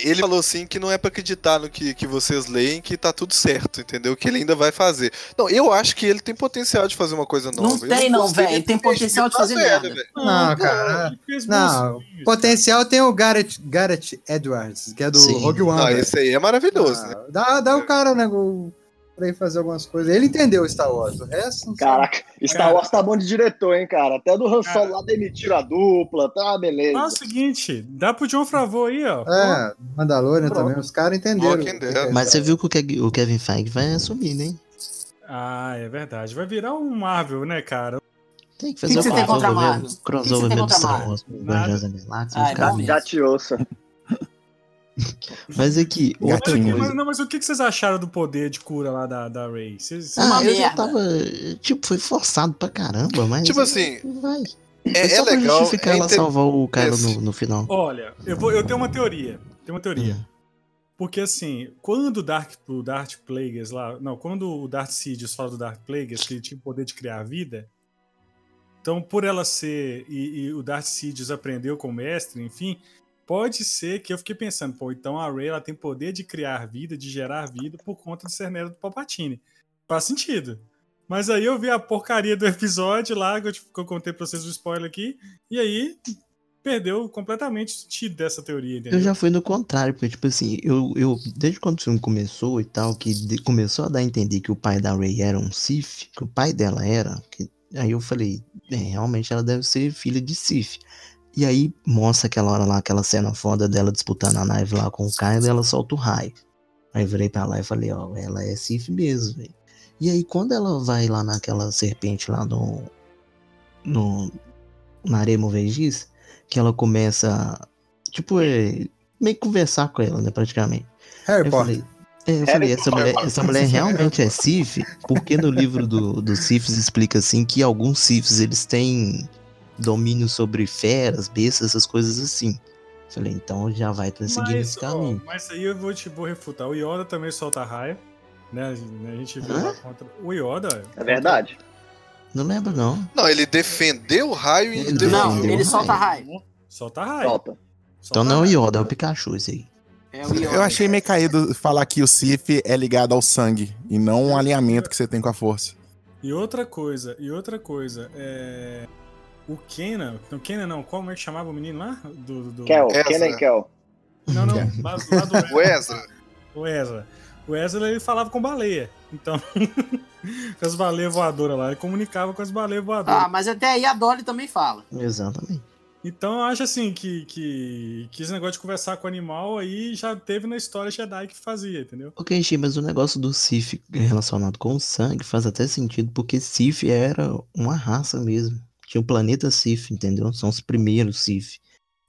Ele falou assim que não é pra acreditar no que, que vocês leem, que tá tudo certo, entendeu? Que ele ainda vai fazer. Não, eu acho que ele tem potencial de fazer uma coisa nova. Não Eu tem, não, velho. Tem potencial de fazer merda. velho. Não, cara. Não, Potencial tem o Garrett, Garrett Edwards, que é do Sim. Rogue One. Ah, esse aí é maravilhoso, né? Ah, dá, dá o cara, né, o- pra ir fazer algumas coisas. Ele entendeu Star Wars, o resto sabe. Caraca, Star Cara. Wars tá bom de diretor, hein, cara. Até do Han. Solo lá demitiram a dupla, tá, beleza. Ah, é o seguinte, dá pro John Favreau aí, ó. É, Mandalorian Pronto. também, os caras entenderam. Dead. Mas você viu que o Ke- o Kevin Feige vai assumir, né? Ah, é verdade. Vai virar um Marvel, né, cara? Tem que fazer o a crossover, crossover tem mesmo contra a Star Marvel? Wars, Ah, é. Já te ouça. Mas aqui, outra Gatinho. coisa. Mas, não, mas o que vocês acharam do poder de cura lá da, da Ray? Vocês, Ah, Uma eu já merda. tava. Tipo, foi forçado pra caramba, mas. Tipo assim, Vai. É, Foi só é pra legal. justificar é ela inte- salvar o cara Esse. no, no final. Olha, eu, vou, eu tenho uma teoria. Tenho uma teoria. Hum. Porque assim, quando o Dark, o Darth Plagueis lá. Não, quando o Darth Sidious fala do Darth Plagueis, que ele tinha o poder de criar vida. Então, por ela ser. E, e o Darth Sidious aprendeu com o mestre, enfim. Pode ser que eu fiquei pensando, pô, então a Rey ela tem poder de criar vida, de gerar vida por conta de ser neta do Palpatine. Faz sentido. Mas aí eu vi a porcaria do episódio lá, que eu, que eu contei pra vocês o spoiler aqui, e aí perdeu completamente o sentido dessa teoria, entendeu? Eu já fui no contrário, porque, tipo assim, eu, eu desde quando o filme começou e tal, que de- começou a dar a entender que o pai da Ray era um Sith, que o pai dela era, que, aí eu falei, é, realmente ela deve ser filha de Sith. E aí mostra aquela hora lá, aquela cena foda dela disputando a nave lá com o Kylo e ela solta o raio. Aí eu virei pra lá e falei, ó, ela é Sith mesmo, velho. E aí quando ela vai lá naquela serpente lá no. no. na areia movediça, que ela começa. Tipo, é, meio que conversar com ela, né, praticamente. Harry Eu Potter. falei, é, eu falei, essa mulher, essa mulher realmente é Sif, porque no livro do, do Sifs explica assim que alguns Sifs eles têm domínio sobre feras, bestas, essas coisas assim. Falei, então já vai seguindo esse ó, caminho. mas aí eu vou te vou refutar. O Yoda também solta raio. Né? A gente viu Hã? lá contra. O Yoda. É verdade. Não lembro, não. Não, ele defendeu o raio e Ele defendeu. Não, defendeu ele o solta raio. raio. Solta raio. Solta. Então Solta não é o. Yoda, é o Pikachu esse aí. É. Eu achei meio caído falar que o Sif é ligado ao sangue e não um alinhamento que você tem com a força. E outra coisa, e outra coisa, é. O Kenan. Não, Kenan não, como é que chamava o menino lá? Do, do... Kel, Ezra. Kenan Kel. Não, não, lá, lá do O Ezra. O Ezra. O Ezra ele falava com baleia. Então, com as baleias voadoras lá. Ele comunicava com as baleias voadoras. Ah, mas até aí a Dolly também fala. Exatamente. Então eu acho assim que, que, que esse negócio de conversar com o animal aí já teve na história Jedi que fazia, entendeu? Ok, Xi, mas o negócio do Sif relacionado com o sangue faz até sentido, porque Sif era uma raça mesmo. Tinha o planeta Sif, entendeu? São os primeiros Sif.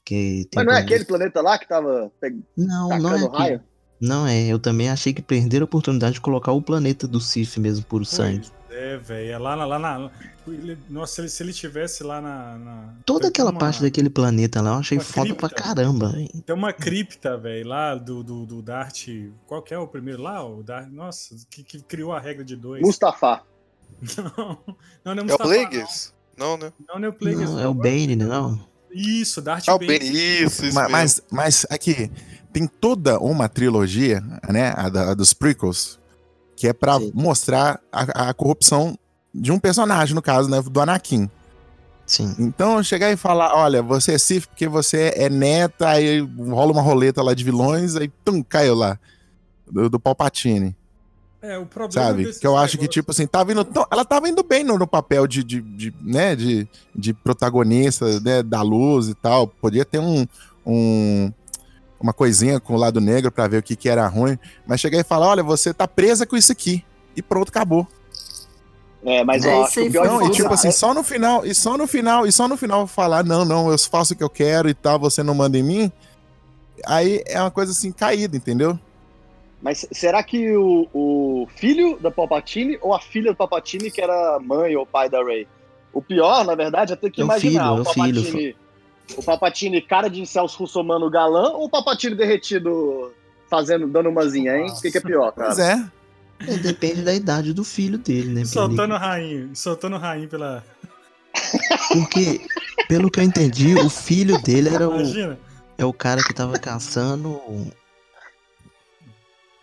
Que tem Mas não é aquele planeta lá que tava pe- Não, não é aquele. raio? Não é, eu também achei que perderam a oportunidade de colocar o planeta do Sif mesmo por sangue. É, velho. É lá, na- lá na. ele- Nossa, se ele, se ele tivesse lá na. na- Toda aquela uma- parte daquele planeta lá eu achei uma foda pra cripta. caramba, velho. Tem uma cripta, velho, lá do, do, do Dart. Qual que é o primeiro lá? O Dart. Nossa, que, que criou a regra de dois. Mustafa. Não, não, não é É o Mustafa, Plagueis? Não, né? Não, não, não é o Plagueis. Não, é o Bane, né? Não. Isso, Dart Ah, o Bane. Ben, isso, isso Ma- mesmo. Mas, mas aqui, tem toda uma trilogia, né? A, da- a dos prequels, que é pra Sim. mostrar a, a corrupção de um personagem, no caso, né? Do Anakin. Sim. Então, chegar e falar, olha, você é Sif porque você é neta, aí rola uma roleta lá de vilões, aí tum, caiu lá. Do, do Palpatine, É, o problema sabe? Que eu acho que, negócios- tipo assim, tava indo. tão- ela tava indo bem no, no papel de, de, de, né, de, de protagonista, né, da luz e tal. Podia ter um, um- uma coisinha com o lado negro pra ver o que, que era ruim. Mas chegar e falar, olha, você tá presa com isso aqui. E pronto, acabou. É, mas É, eu isso acho que aí o pior Não, e tipo é- assim, só no final, e só no final, e só no final falar, não, não, eu faço o que eu quero e tal, você não manda em mim. Aí é uma coisa assim, caída, entendeu? Mas será que o, o filho da Palpatine ou a filha do Palpatine que era mãe ou pai da Rey? O pior, na verdade, é ter que É o imaginar filho, o é o filho. Palpatine, o Palpatine cara de Celso Russomano galã ou o Palpatine derretido fazendo dando umazinha, hein? O que, que é pior, cara? Pois é. É, depende da idade do filho dele, né? Soltando o rainho, soltando o rainho pela. Porque, pelo que eu entendi, o filho dele era o, Imagina. é o cara que tava caçando.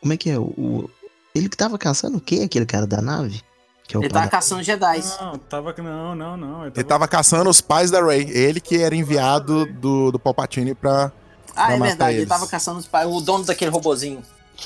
Como é que é? O, o- ele que tava caçando o quê? Aquele cara da nave? Que é o Ele tava da- caçando Jedi. Não, tava. Não, não, não. Ele Ele tava caçando os pais da Rey. Ele que era enviado do, do Palpatine pra. Ah, Pra é matar verdade, ele eles. tava caçando os pais, o dono daquele robozinho.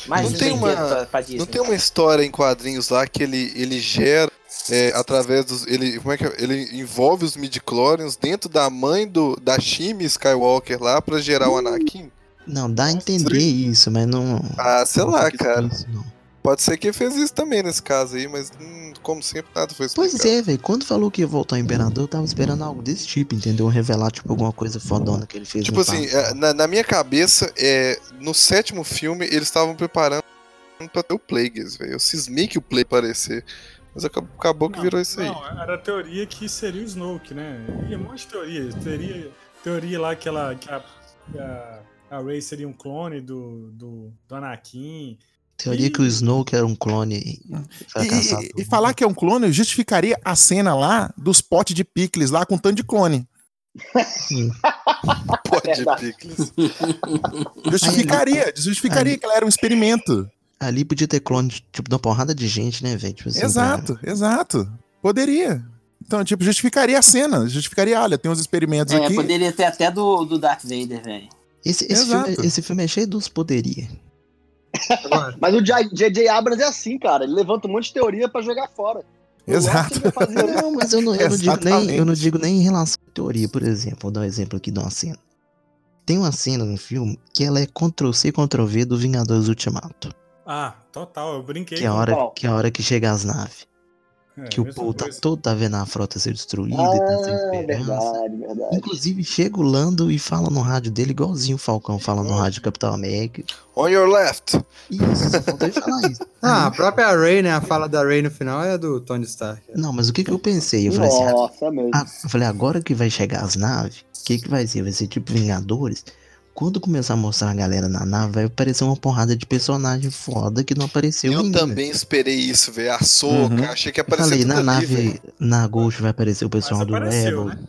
Mais Não um tem uma- pra, pra Disney. Não tem uma história em quadrinhos lá que ele, ele gera é, através dos. Ele, como é que é? Ele envolve os midichlorians dentro da mãe do, da Shimi Skywalker lá pra gerar o Anakin? Não, dá a entender isso, mas não. Ah, sei não lá, cara. não. Pode ser que fez isso também nesse caso aí, mas hum, como sempre nada foi explicado. Pois é, velho. Quando falou que ia voltar o Imperador, eu tava esperando algo desse tipo, entendeu? Revelar, tipo, alguma coisa fodona que ele fez Tipo no assim, é, na, na minha cabeça, é, no sétimo filme, eles estavam preparando pra ter o Plagueis, velho. Eu cismei que o Plague aparecer. Mas acabou, acabou que Não, virou isso aí. Não, era a teoria que seria o Snoke, né? E um monte de teoria. Teria, teoria lá que, ela, que a, que a, a Rey seria um clone do, do, do Anakin. Teoria que o Snoke era um clone E, e- e falar que é um clone justificaria a cena lá dos potes de picles lá com tanto de clone. Pode. Picles. Justificaria, justificaria que ela era um experimento. Ali podia ter clone, tipo, de uma porrada de gente, né, velho? Tipo assim, Exato, exato. Poderia. Então, tipo, justificaria a cena. Justificaria, olha, tem uns experimentos É, aqui. poderia ter até do, do Darth Vader, velho. Esse, esse, filme, esse filme é cheio dos poderia. Mas o J.J. Abrams é assim, cara. Ele levanta um monte de teoria pra jogar fora. Eu Exato. Não, mas eu não, eu, não digo nem, eu não digo nem em relação à teoria, por exemplo. Vou dar um exemplo aqui de uma cena. Tem uma cena no filme que ela é Ctrl-C, Ctrl-V do Vingadores Ultimato. Ah, total, eu brinquei. Que é a com- hora que, é a hora que chega as naves. É, Que o Paul tá todo tá vendo a frota ser destruída e tá sem Ah, esperança. verdade, verdade. Inclusive, chega o Lando e fala no rádio dele, igualzinho o Falcão fala no rádio do Capitão América. On your left. Isso, só faltou ele falar isso. ah, a própria Ray, né? A fala da Ray no final é do Tony Stark. Não, mas o que que eu pensei? Eu falei assim, ah, Nossa, é mesmo. ah, eu falei, agora que vai chegar as naves, o que que vai ser? Vai ser tipo Vingadores? Quando começar a mostrar a galera na nave, vai aparecer uma porrada de personagem foda que não apareceu Eu ainda. também esperei isso, velho. A Soca, Uhum. achei que ia Eu aparecer falei, na ali, nave, na Ghost vai aparecer o pessoal Mas do apareceu, Rebel. né?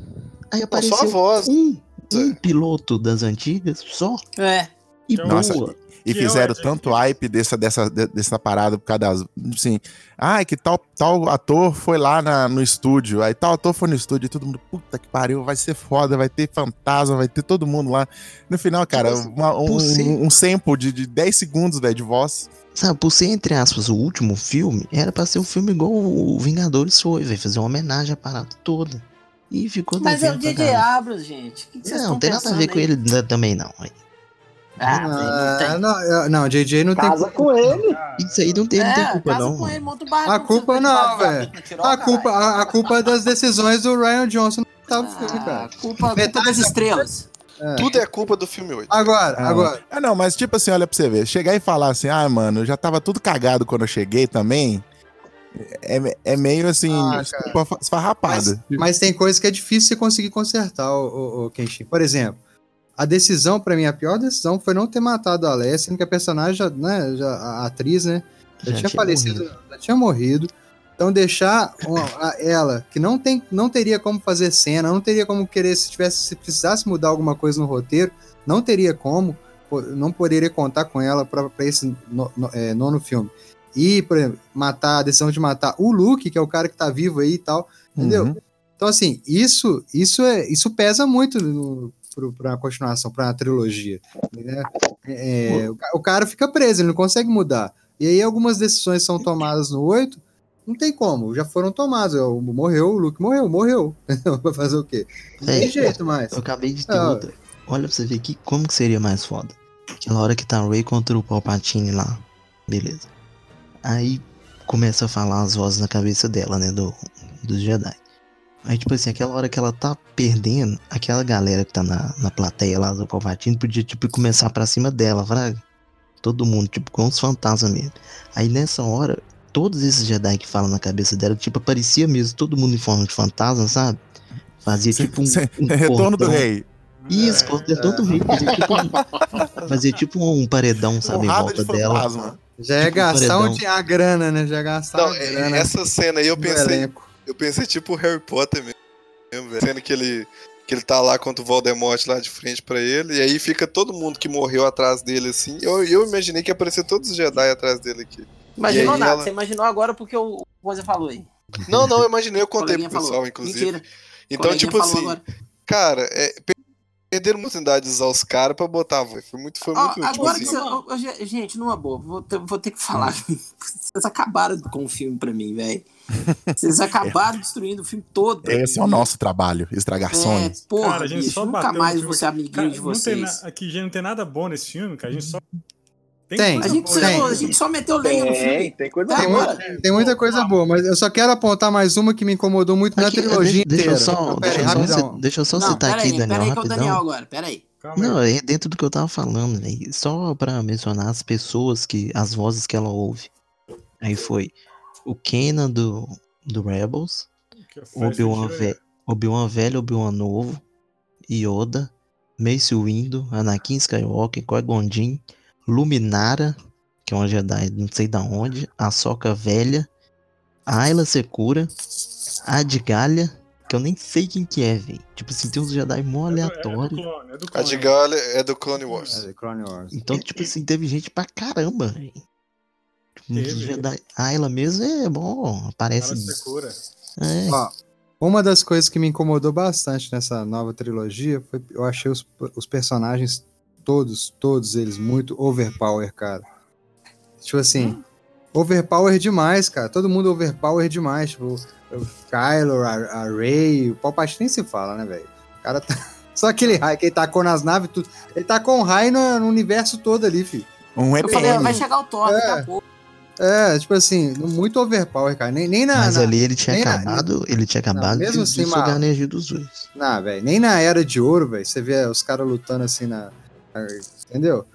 Aí apareceu só a voz. um, um piloto das antigas só É. e Então, boa. E Que fizeram tanto hype dessa, dessa, de- dessa parada por causa das. Assim, ai, que tal, tal ator foi lá na- no estúdio. Aí tal ator foi no estúdio e todo mundo, puta que pariu, vai ser foda, vai ter fantasma, vai ter todo mundo lá. No final, cara, uma- um, ser- um sample de, de 10 segundos, velho, de voz. Sabe, por ser, entre aspas, o último filme, era pra ser um filme igual o Vingadores foi, velho. Fazer uma homenagem à parada toda. E ficou Mas é o. Abrams, gente. Que que Não, não tem nada a ver com aí? ele né, também, não. Ah, velho, não Ah, tem. não, não, JJ não tem Casa culpa. com ele. Isso aí não tem, não tem É, culpa, casa não. com ele, monta o barco. A culpa não, velho. A culpa, a, a culpa é das decisões do Ryan Johnson no oitavo filme, Ah, cara. culpa, culpa Metade das da- estrelas. Tudo é culpa do filme 8. Agora, Ah. agora. Ah, não, mas tipo assim, olha pra você ver. Chegar e falar assim, ah, mano, eu já tava tudo cagado quando eu cheguei também. É, é meio assim, Ah, desculpa, fa- esfarrapada. Mas tem coisas que é difícil você conseguir consertar, o, o, o Kenshin. Por exemplo, a decisão, pra mim, a pior decisão foi não ter matado a Alessia, sendo que a personagem, já, né, já, a atriz, né, já, Já tinha, falecido, morrido. já tinha morrido. Então deixar ela, que não, tem, não teria como fazer cena, não teria como querer, se tivesse, se precisasse mudar alguma coisa no roteiro, não teria como, não poderia contar com ela pra pra esse no- no- é, nono filme. ir, por exemplo, matar, a decisão de matar o Luke, que é o cara que tá vivo aí e tal, entendeu? Uhum. Então, assim, isso, isso, é, isso pesa muito no, pro, pra continuação, pra trilogia. né? É, o, ca- o cara fica preso, ele não consegue mudar. E aí algumas decisões são tomadas no 8, não tem como, já foram tomadas. ó, Morreu, o Luke morreu, morreu. Vai fazer o quê? Não tem Véi, jeito mais. Eu acabei de ter Ah. outra. Olha pra você ver aqui como que seria mais foda. Aquela hora que tá o Ray contra o Palpatine lá. Beleza. Aí começa a falar as vozes na cabeça dela, né? Do, dos Jedi. Aí, tipo assim, aquela hora que ela tá perdendo, aquela galera que tá na, na plateia lá do Palpatine podia, tipo, começar pra cima dela, fraga. Todo mundo, tipo, com os fantasmas mesmo. Aí nessa hora, todos esses Jedi que falam na cabeça dela, tipo, aparecia mesmo todo mundo em forma de fantasma, sabe? Fazia tipo um. um Retorno do cordão. rei. Isso, pô, retorno do rei. Fazia tipo um, fazia tipo um paredão, sabe, em volta de dela. fantasma. Já é Tipo gastar onde a grana, né? Já é gastar Não, a grana. essa cena aí eu pensei, elenco. Eu pensei tipo o Harry Potter mesmo, velho. Cena que ele, que ele tá lá contra o Voldemort lá de frente pra ele, e aí fica todo mundo que morreu atrás dele assim. Eu, eu imaginei que ia aparecer todos os Jedi atrás dele aqui. Imaginou nada, ela- você imaginou agora porque o Rosa falou aí. Não, não, eu imaginei, eu contei pro coleguinha falou. pessoal, inclusive. Mentira. Então, Coleguinha tipo assim, agora. cara, é, per- perderam a oportunidade de usar os caras pra botar voz. Foi muito, foi muito, tipo agora assim. que você. gente, numa boa, vou ter, vou ter que falar. Vocês acabaram com o filme pra mim, velho. Vocês acabaram destruindo o filme todo. Esse é o nosso trabalho, estragar É, sonhos. porra, Cara, a gente bicho, só nunca mais vou ser amiguinho Cara, de tem vocês. na- aqui já não tem nada bom nesse filme, cara. A gente só. Tem. A coisa gente, boa. Tem. a gente só meteu lenha no Tem, filme. tem coisa Tem, boa. Tem muita coisa boa, mas eu só quero apontar mais uma que me incomodou muito na Aqui, trilogia deixa, deixa eu inteira. só, pera deixa aí, eu só, deixa eu só Não, citar pera aqui, aí, Daniel, pera aí que é o Daniel agora, pera aí. Calma aí. Não, é dentro do que eu tava falando, velho. Só pra mencionar as pessoas que. as vozes que ela ouve. Aí foi o Kenan do, do Rebels, é o Obi-Wan ve velho, Obi-Wan novo, Yoda, Mace Windu, Anakin Skywalker, Qui-Gon Jinn, Luminara, que é uma Jedi não sei da onde, a Soca velha, a Ayla Secura, Adgalha, que eu nem sei quem que é, velho. Tipo assim, tem uns Jedi mó É do- aleatório. É do clone, é do A clone. de Galha é do Clone Wars. É, Clone Wars. Então, tipo assim, teve gente pra caramba, velho. Teve. uns Jedi. A Ayla mesmo é bom, aparece. É, Ó, uma das coisas que me incomodou bastante nessa nova trilogia foi eu achei os, os personagens todos, todos eles muito overpower, cara. Tipo assim, overpower demais, cara. Todo mundo overpower demais. Tipo, o Kylo, a, a Rey, o Palpatine nem se fala, né, velho? O cara tá. Só aquele raio que ele tacou nas naves, tudo. Ele tá com raio no, no universo todo ali, filho. Um Eu falei, EPM. vai chegar o Thor daqui É. a pouco. É, tipo assim, muito overpower, cara. Nem, nem na. mas na- ali ele tinha nem na- acabado, ele tinha acabado mesmo de, assim, de sugar a energia dos dois. Não, velho, nem na Era de Ouro, velho, você vê os caras lutando assim na. Entendeu?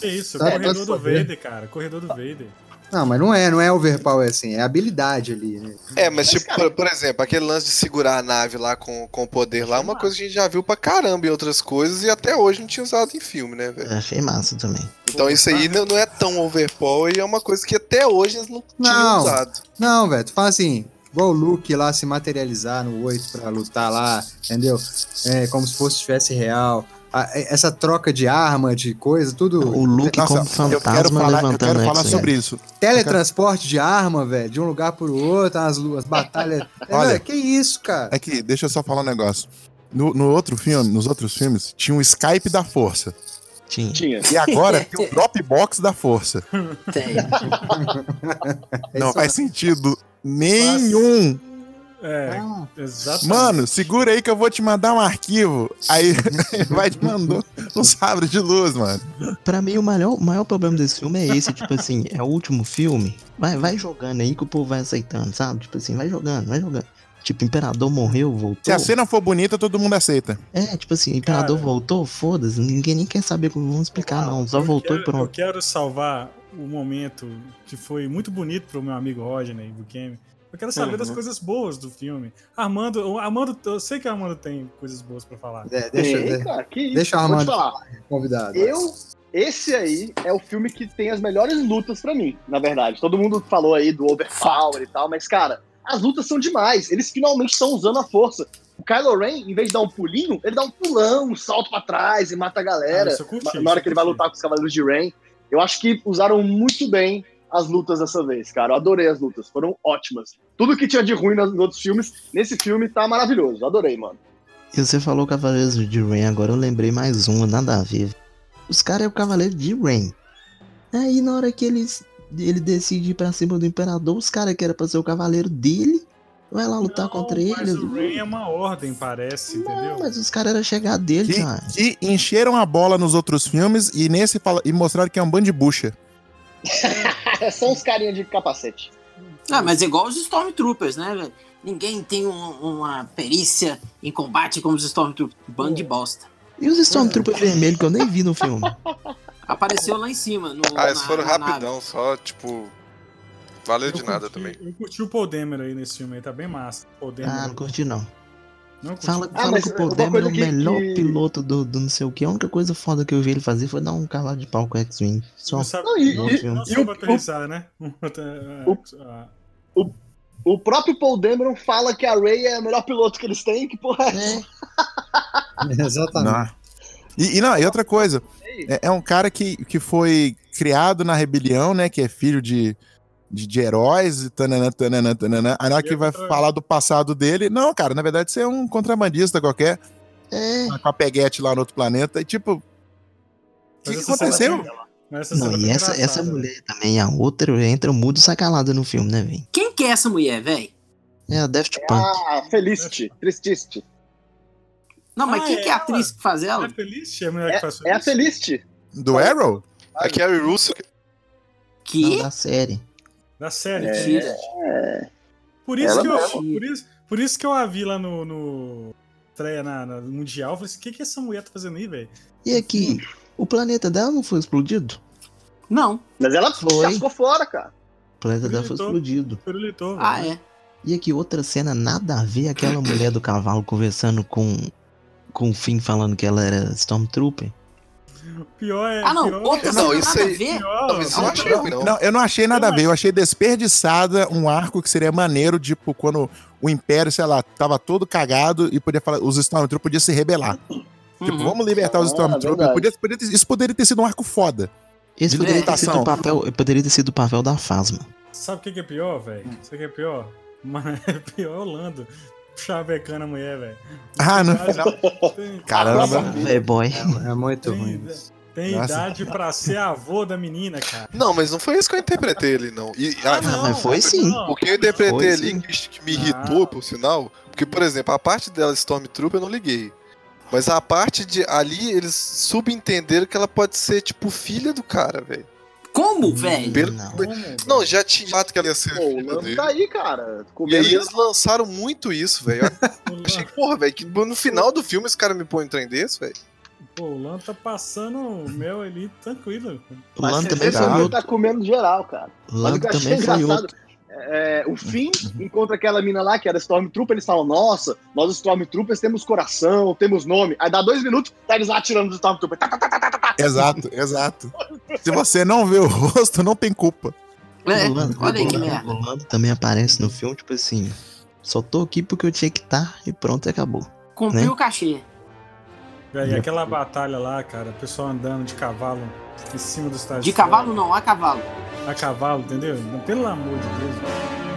Que isso, Tá, corredor tá do sabendo. Vader, cara. Corredor do Vader. Não, mas não é, não é overpower assim, é habilidade ali, né? É, mas tipo, por, por exemplo, aquele lance de segurar a nave lá com, com o poder lá, é uma coisa que a gente já viu pra caramba em outras coisas e até hoje não tinha usado em filme, né, velho? Eu achei massa também. Então isso aí não, não é tão overpower e é uma coisa que até hoje eles não, tinham Não. usado. Não, velho, tu fala assim, igual o Luke lá se materializar no 8 pra lutar lá, entendeu? É, como se fosse tivesse real. A- é- essa troca de arma, de coisa, tudo. O Luke Nossa, como eu quero fantasma falar, eu quero falar X-Men. sobre isso. Teletransporte de arma, velho, de um lugar pro outro, as, lu- as batalhas. Olha. Olha, que isso, cara? Aqui, deixa eu só falar um negócio. No, no outro filme, nos outros filmes, tinha um Skype da Força. Tinha. Tinha. E agora tem o Dropbox da Força. Tem. É Não isso faz sentido nenhum. É, Ah. exatamente. Mano, segura aí que eu vou te mandar um arquivo. Aí vai te mandando um sabre de luz, mano. Pra mim, o maior, o maior problema desse filme é esse, tipo assim, é o último filme. Vai, vai jogando aí que o povo vai aceitando, sabe? Tipo assim, vai jogando, vai jogando. Tipo, Imperador morreu, Se voltou. a cena for bonita, todo mundo aceita. É, tipo assim, Imperador Cara. voltou, foda-se, ninguém nem quer saber como vamos explicar, não. Só voltou quero, e pronto. Eu quero salvar o momento que foi muito bonito pro meu amigo Rodney Bukemi. Eu quero saber das Uhum. coisas boas do filme. Armando, Armando, eu sei que o Armando tem coisas boas pra falar. É, deixa, cara, que isso. deixa o Armando falar. convidado. Eu, esse aí é o filme que tem as melhores lutas pra mim, na verdade. Todo mundo falou aí do Overpower e tal, mas, cara, as lutas são demais. Eles finalmente estão usando a força. O Kylo Ren, em vez de dar um pulinho, ele dá um pulão, um salto pra trás e mata a galera. Ah, curti, na hora que ele vai lutar com os Cavaleiros de Ren. Eu acho que usaram muito bem as lutas dessa vez, cara. Eu adorei as lutas, foram ótimas. Tudo que tinha de ruim nos outros filmes, nesse filme tá maravilhoso. Adorei, mano. E você falou Cavaleiros de Rain, agora eu lembrei mais um, nada a ver. Os caras é o Cavaleiro de Rain. Aí na hora que eles, ele decide ir pra cima do Imperador, os caras que era pra ser o cavaleiro dele, vai lá lutar Não, contra Mas eles. o Rain é uma ordem, parece, entendeu? Não, mas os caras eram chegar dele, Que, cara. que encheram a bola nos outros filmes e nesse fala- e mostraram que é um bando de bucha. São uns carinha de capacete. Ah, mas é igual os Stormtroopers, né, velho? Ninguém tem um- uma perícia em combate como os Stormtroopers. Bando de bosta. E os Stormtrooper vermelhos que eu nem vi no filme. Apareceu lá em cima. No, Ah, eles na- foram na nave. rapidão, só, tipo. Valeu de Eu nada curti- também. Eu curti o Paul Dameron aí nesse filme aí, tá bem massa. Paul. Ah, não curti não. Não. Fala, Ah, fala que o Dameron é o melhor que- piloto do, do não sei o que. A única coisa foda que eu vi ele fazer foi dar um cavalo de pau com o X-Wing. Só. Não sabe, Não, e- não, e- não e soube o- né? o- Ah, O próprio Paul Dameron fala que a Ray é o melhor piloto que eles têm. Que porra é essa? É, Exatamente. Não. E, e não, e outra coisa, é, é um cara que, que foi criado na rebelião, né? Que é filho de, de, de heróis, e tananã, tananã, tananã. Aí na hora que vai falar do passado dele, não, cara, na verdade você é um contrabandista qualquer, é. com a peguete lá no outro planeta, e tipo, o que, que aconteceu? essa Não, e foi essa, essa né? mulher também, a outra, entra muito sacalada no filme, né, velho? Quem que é essa mulher, velho? É a Daft Punk. Ah, Felicity, Trististe. Não, mas Ah, quem é que é a atriz que faz ela? É feliz? É a mulher que faz É a feliz? Felicity. Do Arrow? A Carrie Russell, Não, Que? da série. Da série. É. Por isso, Ela que eu, por, isso, por isso que eu a vi lá no, no estreia na, na Mundial. Eu falei assim, o que, que essa mulher tá fazendo aí, velho? E aqui, o planeta dela não foi explodido? Não. Mas ela Foi. cascou fora, cara. O planeta dela foi explodido. Pirulitou, velho. Ah, é. E aqui, outra cena nada a ver, aquela mulher do cavalo conversando com, com o Finn falando que ela era Stormtrooper. Pior é. Ah, não. Pior, Outra Não, isso nada a aí- ver. pior, Não, isso eu não achei não. Não, eu não achei nada a ver, eu achei desperdiçada um arco que seria maneiro, tipo, quando o Império, sei lá, tava todo cagado e podia falar, os Stormtroopers podiam se rebelar. Tipo, Uhum. vamos libertar os Ah, Stormtroopers. verdade. Podia, poderia ter- isso poderia ter sido um arco foda. Esse De poderia ter, sido o papel, poderia ter sido o papel da Fasma. Sabe o que, que é pior, velho? Sabe o que é pior? Mas é pior o Lando. Chavecando a mulher, velho. Ah, no Tem- final. Tem, Caramba. É boy. É muito tem, ruim. tem Nossa. idade pra ser avô da menina, cara. Não, mas não foi isso que eu interpretei ele, não. E, ah, não, mas foi sim. O que eu interpretei Foi, ali sim. que, me Não. irritou, por sinal, porque, por exemplo, a parte dela Stormtrooper eu não liguei. Mas a parte de ali, eles subentenderam que ela pode ser, tipo, filha do cara, velho. Como, velho? Pelo- Não. Já tinha fato que ela ia ser Pô, o tá aí, cara. E aí eles lançaram muito isso, velho. O achei, Lando- porra, velho, que no final do filme esse cara me põe um trem desse, velho. Pô, o Lando tá passando mel ali tranquilo. O Mas também foi que outro. tá comendo geral, cara. O o que achei também foi outro. É, o Finn encontra aquela mina lá que era Stormtrooper, eles falam, nossa, nós Stormtroopers temos coração, temos nome. Aí dá dois minutos, tá eles lá atirando do Stormtrooper. Tá, tá, tá, tá, tá, tá. Exato, exato. Se você não vê o rosto, não tem culpa. É, o Lando, olha aí o que Lando- merda. o Lando também aparece no filme, tipo assim. Só tô aqui porque eu tinha que estar e pronto, e acabou. Cumpriu né? o cachê. Velho, e aquela batalha lá, cara, o pessoal andando de cavalo em cima dos estádios. De cavalo não, a cavalo. A cavalo, entendeu? Pelo amor de Deus. velho.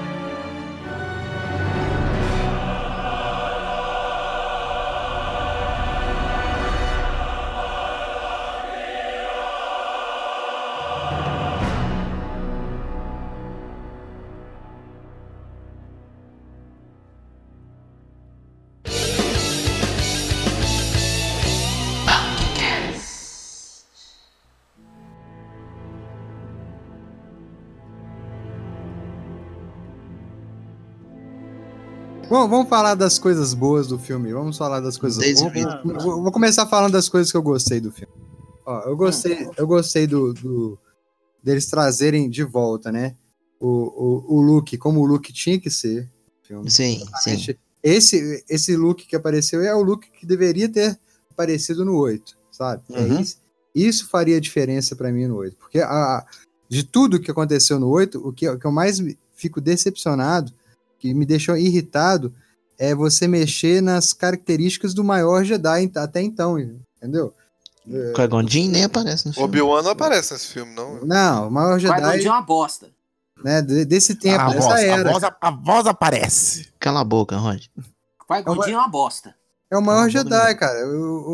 Bom, vamos falar das coisas boas do filme. Vamos falar das coisas boas. Vou, vou- vou começar falando das coisas que eu gostei do filme. Ó, eu gostei, eu gostei do, do- deles trazerem de volta, né? O, o, o look, como o look tinha que ser. filme. Sim, sim. Esse, esse look que apareceu é o look que deveria ter aparecido no 8, sabe? É Uhum. isso, isso faria diferença pra mim no 8. Porque a, de tudo que aconteceu no 8, o que, o que eu mais fico decepcionado, que me deixou irritado, é você mexer nas características do maior Jedi até então, entendeu? O Qui-Gon Jinn nem aparece no filme. Obi-Wan não aparece nesse filme, não. Não, o maior Jedi, é uma bosta. né, de- desse tempo, a, dessa voz, a, era. voz, a voz aparece. Cala a boca, Rod. Qui-Gon Jinn é uma bosta. É o maior Ah, Jedi, cara. O, o,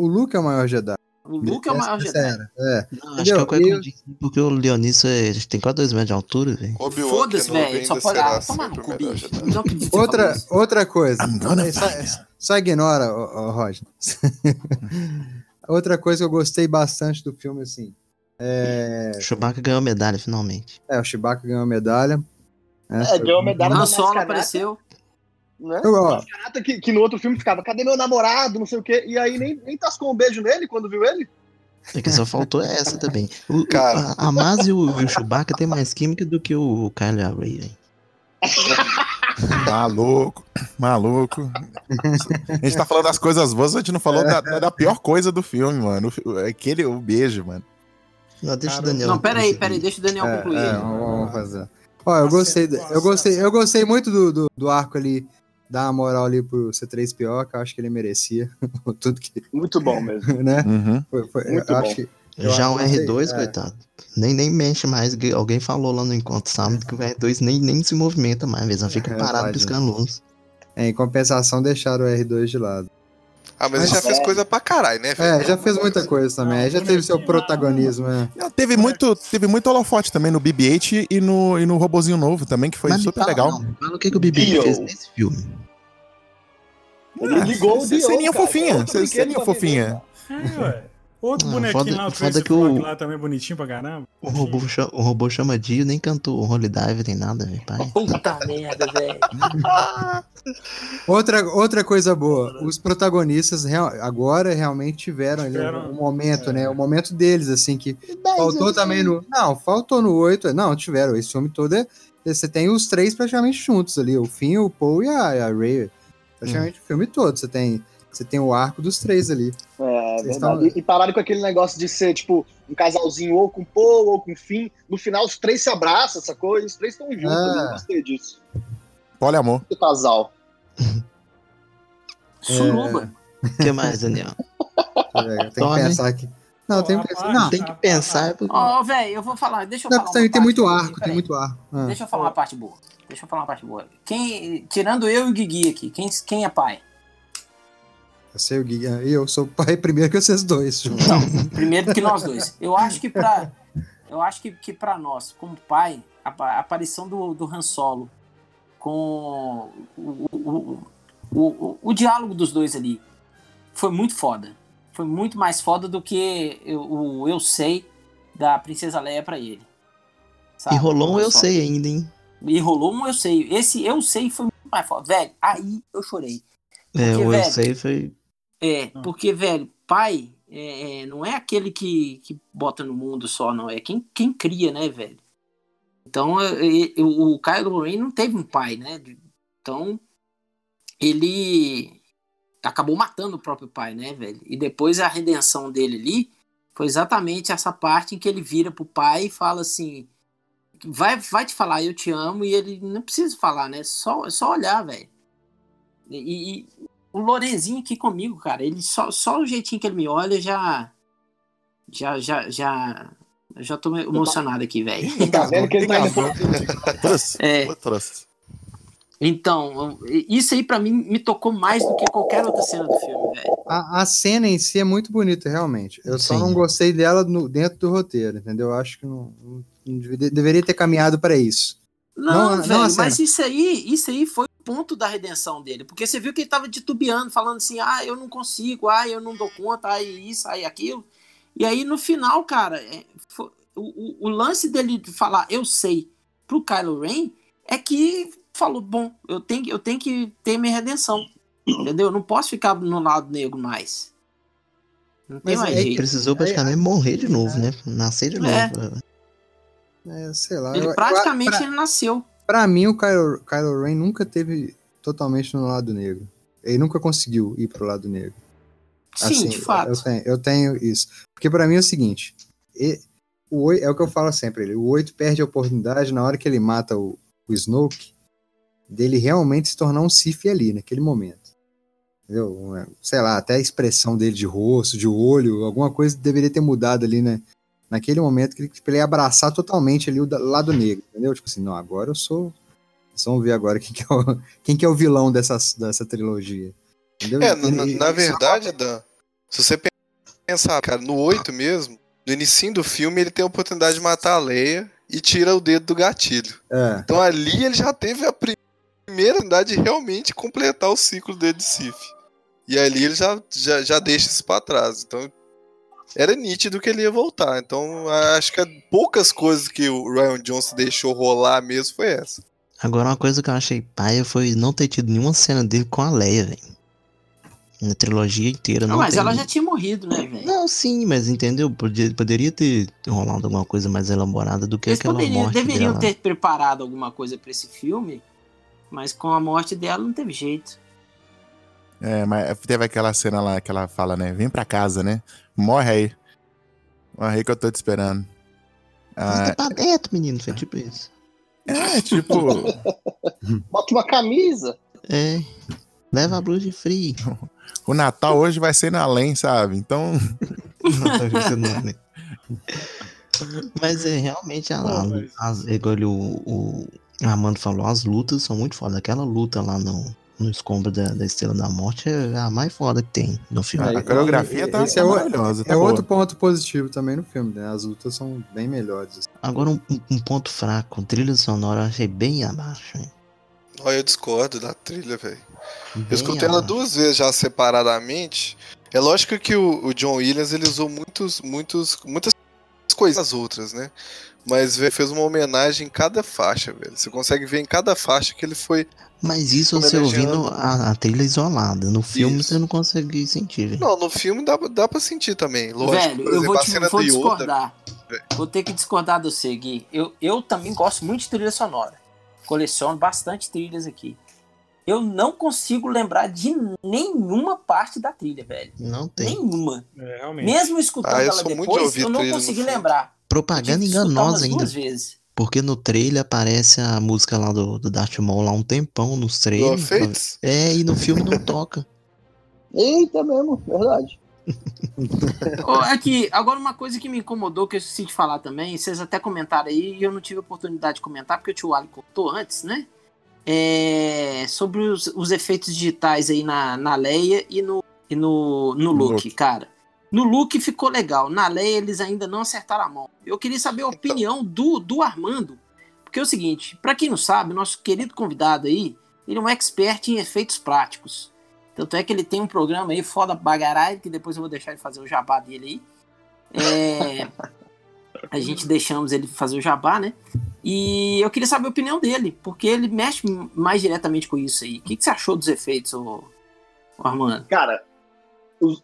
o, o Luke é o maior Jedi. O Luke é o maior Essa- Jedi. É. Não, acho que é o Entendeu? Jinn, porque o Leonício é- tem quase 2 metros de altura, velho. Foda-se, Kenobi velho. Só pode. Ah, tomar no cu, o bicho. Outra, outra coisa. I'm gonna Só, só ignora, ô, ô, Roger. outra coisa que eu gostei bastante do filme, assim. É, Chewbacca ganhou medalha, finalmente. é o Chewbacca ganhou medalha. né? É, ganhou a medalha Han da Solo apareceu. Né? Eu, ó, Mascarata que, que no outro filme ficava, cadê meu namorado, não sei o quê, e aí nem, nem tascou um beijo nele quando viu ele. É que só faltou essa também. O, Cara. a, a Maz e o, o Chewbacca tem mais química do que o Kylo Ray, velho. Maluco, maluco. A gente tá falando das coisas boas, a gente não falou da, da pior coisa do filme, mano. O- Aquele, o beijo, mano. Não, deixa Cara, o Daniel. Não, pera aí, pera aí. Deixa o Daniel é, concluir. é, vamos vamos fazer. Ó, eu gostei, eu gostei, eu gostei muito do, do, do arco ali, dar uma moral ali pro C3PO, que eu acho que ele merecia. Tudo que, Muito bom mesmo. né? Uhum. Foi, foi- Muito eu bom. acho que eu Já o acho que- R2, é. coitado. Nem, nem mexe mais. que Alguém falou lá no encontro sábado que o R2 nem, nem se movimenta mais. Só fica É, parado piscando luz. é, em compensação, deixaram o R2 de lado. Ah, mas ele já Mas- fez coisa pra caralho, né, velho? É, já fez muita coisa também. Já teve seu protagonismo, né? Não, Teve muito, teve muito holofote também no BB-8 e no, e no robozinho novo também, que foi Mas super fala, legal. não, fala o que, que o Bibi Dio. fez nesse filme. Ele ligou o Cê- Dio, Ceninha cara, fofinha, ceninha fofinha. É, ué. Outro Ah, bonequinho foda- lá, o foda que o- lá também, bonitinho pra caramba. O robô, o robô chama Dio, nem cantou o Holy Dive nem nada, velho. Puta merda, velho. Outra, outra coisa boa, os protagonistas real- agora realmente tiveram ali Tiveram, um momento, né? O momento deles, assim, que faltou também no. Não, faltou no 8. Não, tiveram. Esse filme todo é. Você tem os três praticamente juntos ali: o Finn, o Paul e a, a Ray. Praticamente o filme todo. Você tem, você tem o arco dos três ali. É, Vocês verdade. estão- E, e pararam com aquele negócio de ser, tipo, um casalzinho ou com Paul ou com Finn. No final, os três se abraçam, essa coisa, os três estão juntos. Ah. Eu não gostei disso. Poliamor. O casal. Suruba. O que mais, Daniel? É, tem que Tome. pensar aqui. Não, tem que pensar. Não, Tem que pensar. Ó, velho, eu vou falar. Deixa eu não, falar. tem, uma tem parte muito arco, tem muito arco. Ah. Deixa eu falar uma parte boa. Deixa eu falar uma parte boa. Quem, tirando eu e o Guigui aqui, quem, quem é pai? Eu sei o Gui, e eu sou o pai primeiro que vocês dois. Não, primeiro que nós dois. Eu acho que pra, eu acho que, que pra nós, como pai, a, a aparição do, do Han Solo com o, o, o, o, o diálogo dos dois ali foi muito foda. Foi muito mais foda do que eu- o eu sei da Princesa Leia pra ele. Sabe? E rolou um eu Solo. sei ainda, hein? E rolou um eu sei. Esse eu sei foi muito mais foda. Velho, aí eu chorei. É, Porque, o eu velho, sei foi. É, Ah. porque, velho, pai é, é, não é aquele que, que bota no mundo só, não. É quem, quem cria, né, velho? Então, é, o, o Kylo Ren não teve um pai, né? Então, ele acabou matando o próprio pai, né, velho? E depois a redenção dele ali foi exatamente essa parte em que ele vira pro pai e fala assim: vai, vai te falar, eu te amo, e ele não precisa falar, né? Só, só olhar, velho. E, e o Lorenzinho aqui comigo, cara, ele só, só o jeitinho que ele me olha já. Já, já, já. Já tô emocionado aqui, velho. Tá vendo que ele tá. É, então, isso aí pra mim me tocou mais do que qualquer outra cena do filme, velho. A, a cena em si é muito bonita, realmente. Eu só Sim. não gostei dela no- dentro do roteiro, entendeu? Eu acho que não, não- não deveria, deveria ter caminhado para isso. Não, Não, não mas isso aí, isso aí foi o ponto da redenção dele. Porque você viu que ele tava titubeando, falando assim, ah, eu não consigo, ah, eu não dou conta, ah, isso, ah, aquilo. E aí, no final, cara, é, foi- o, o- o lance dele de falar, eu sei, pro Kylo Ren, é que falou, bom, eu tenho, eu tenho que ter minha redenção. Entendeu? Eu não posso ficar no lado negro mais. Não tem Mas mais é que jeito. Precisou praticamente morrer de novo, né? Nascer de É. novo. É, sei lá. Ele praticamente pra, ele nasceu. pra mim, o Kylo, Kylo Ren nunca teve totalmente no lado negro. Ele nunca conseguiu ir pro lado negro. Sim, Assim, de fato. Eu tenho, eu tenho isso. Porque pra mim é o seguinte: e- o, oi- é o que eu falo sempre. Ele, o 8 perde a oportunidade na hora que ele mata o, o Snoke dele realmente se tornar um Sith ali, naquele momento. Entendeu? Sei lá, até a expressão dele de rosto, de olho, alguma coisa deveria ter mudado ali, né? Naquele momento que ele, pra ele abraçar totalmente ali o lado negro, entendeu? Tipo assim, não, agora eu sou. Vocês vão ver agora quem que é o, quem que é o vilão dessa, dessa trilogia. Entendeu? É, na, Ele- na- ele- na verdade, Dan, se você pensar, cara, no 8 mesmo, no início do filme, ele tem a oportunidade de matar a Leia e tira o dedo do gatilho. É, Então ali ele já teve a pri- primeira oportunidade de realmente completar o ciclo dele de Sif. E ali ele já, já, já deixa isso pra trás. Então era nítido que ele ia voltar. Então acho que poucas coisas que o Ryan Johnson deixou rolar mesmo foi essa. Agora, uma coisa que eu achei paia foi não ter tido nenhuma cena dele com a Leia, velho. Na trilogia inteira, Não, não mas tem. ela já tinha morrido, né, velho? Não, sim, mas entendeu? Podia- poderia ter rolado alguma coisa mais elaborada do que Eles aquela poderiam, morte deveriam dela. ter preparado alguma coisa pra esse filme, mas com a morte dela não teve jeito. É, mas teve aquela cena lá que ela fala, né? Vem pra casa, né? Morre aí. Morre aí que eu tô te esperando. Ah, pra dentro, menino, foi tipo isso. é, tipo, Bota uma camisa. É. Leva a blusa de frio. o Natal hoje vai ser na além, sabe? Então, Mas é realmente a, Pô, mas- as- igual o, o Armando falou, as lutas são muito foda. Aquela luta lá no, no escombro da, da Estrela da Morte é a mais foda que tem no filme. É, a coreografia tá, esse tá é maravilhosa. Tá é boa. outro ponto positivo também no filme, né? As lutas são bem melhores. Agora um, um- ponto fraco, trilha sonora eu achei bem abaixo. hein? Olha, eu discordo da trilha, velho. Eu escutei ela duas vezes já separadamente. É lógico que o, o John Williams ele usou muitos, muitos, muitas coisas das outras, né? Mas velho, fez uma homenagem em cada faixa, velho. Você consegue ver em cada faixa que ele foi. Mas isso você ouvindo a, a trilha isolada. No filme Isso. você não consegue sentir, velho. Não, no filme dá, dá pra sentir também. Lógico, Velho, eu exemplo, vou, te, vou Yoda. discordar. Vou ter que discordar do você, Gui. Eu, eu também gosto muito de trilha sonora. Coleciono bastante trilhas aqui. Eu não consigo lembrar de nenhuma parte da trilha, velho. Não tem. Nenhuma. É, realmente. Mesmo escutando Ah, ela depois, eu não consegui filme. lembrar. Propaganda enganosa umas ainda. duas vezes. Porque no trailer aparece a música lá do, do Darth Maul lá um tempão nos trailers. É, e no filme não toca. Eita mesmo, verdade. Aqui, agora uma coisa que me incomodou, que eu esqueci de falar também, vocês até comentaram aí, e eu não tive oportunidade de comentar, porque o tio Ali contou antes, né? É, sobre os, os efeitos digitais aí na, na Leia e no, e no, no Luke, Luke. cara. No Luke ficou legal, na Leia eles ainda não acertaram a mão. Eu queria saber a opinião do, do Armando, porque é o seguinte, pra quem não sabe, nosso querido convidado aí, ele é um expert em efeitos práticos. Tanto é que ele tem um programa aí, foda bagarai, que depois eu vou deixar ele fazer o jabá dele aí. É, a gente deixamos ele fazer o jabá, né? E eu queria saber a opinião dele, porque ele mexe mais diretamente com isso aí. O que, que você achou dos efeitos, ô, ô Armando? Cara,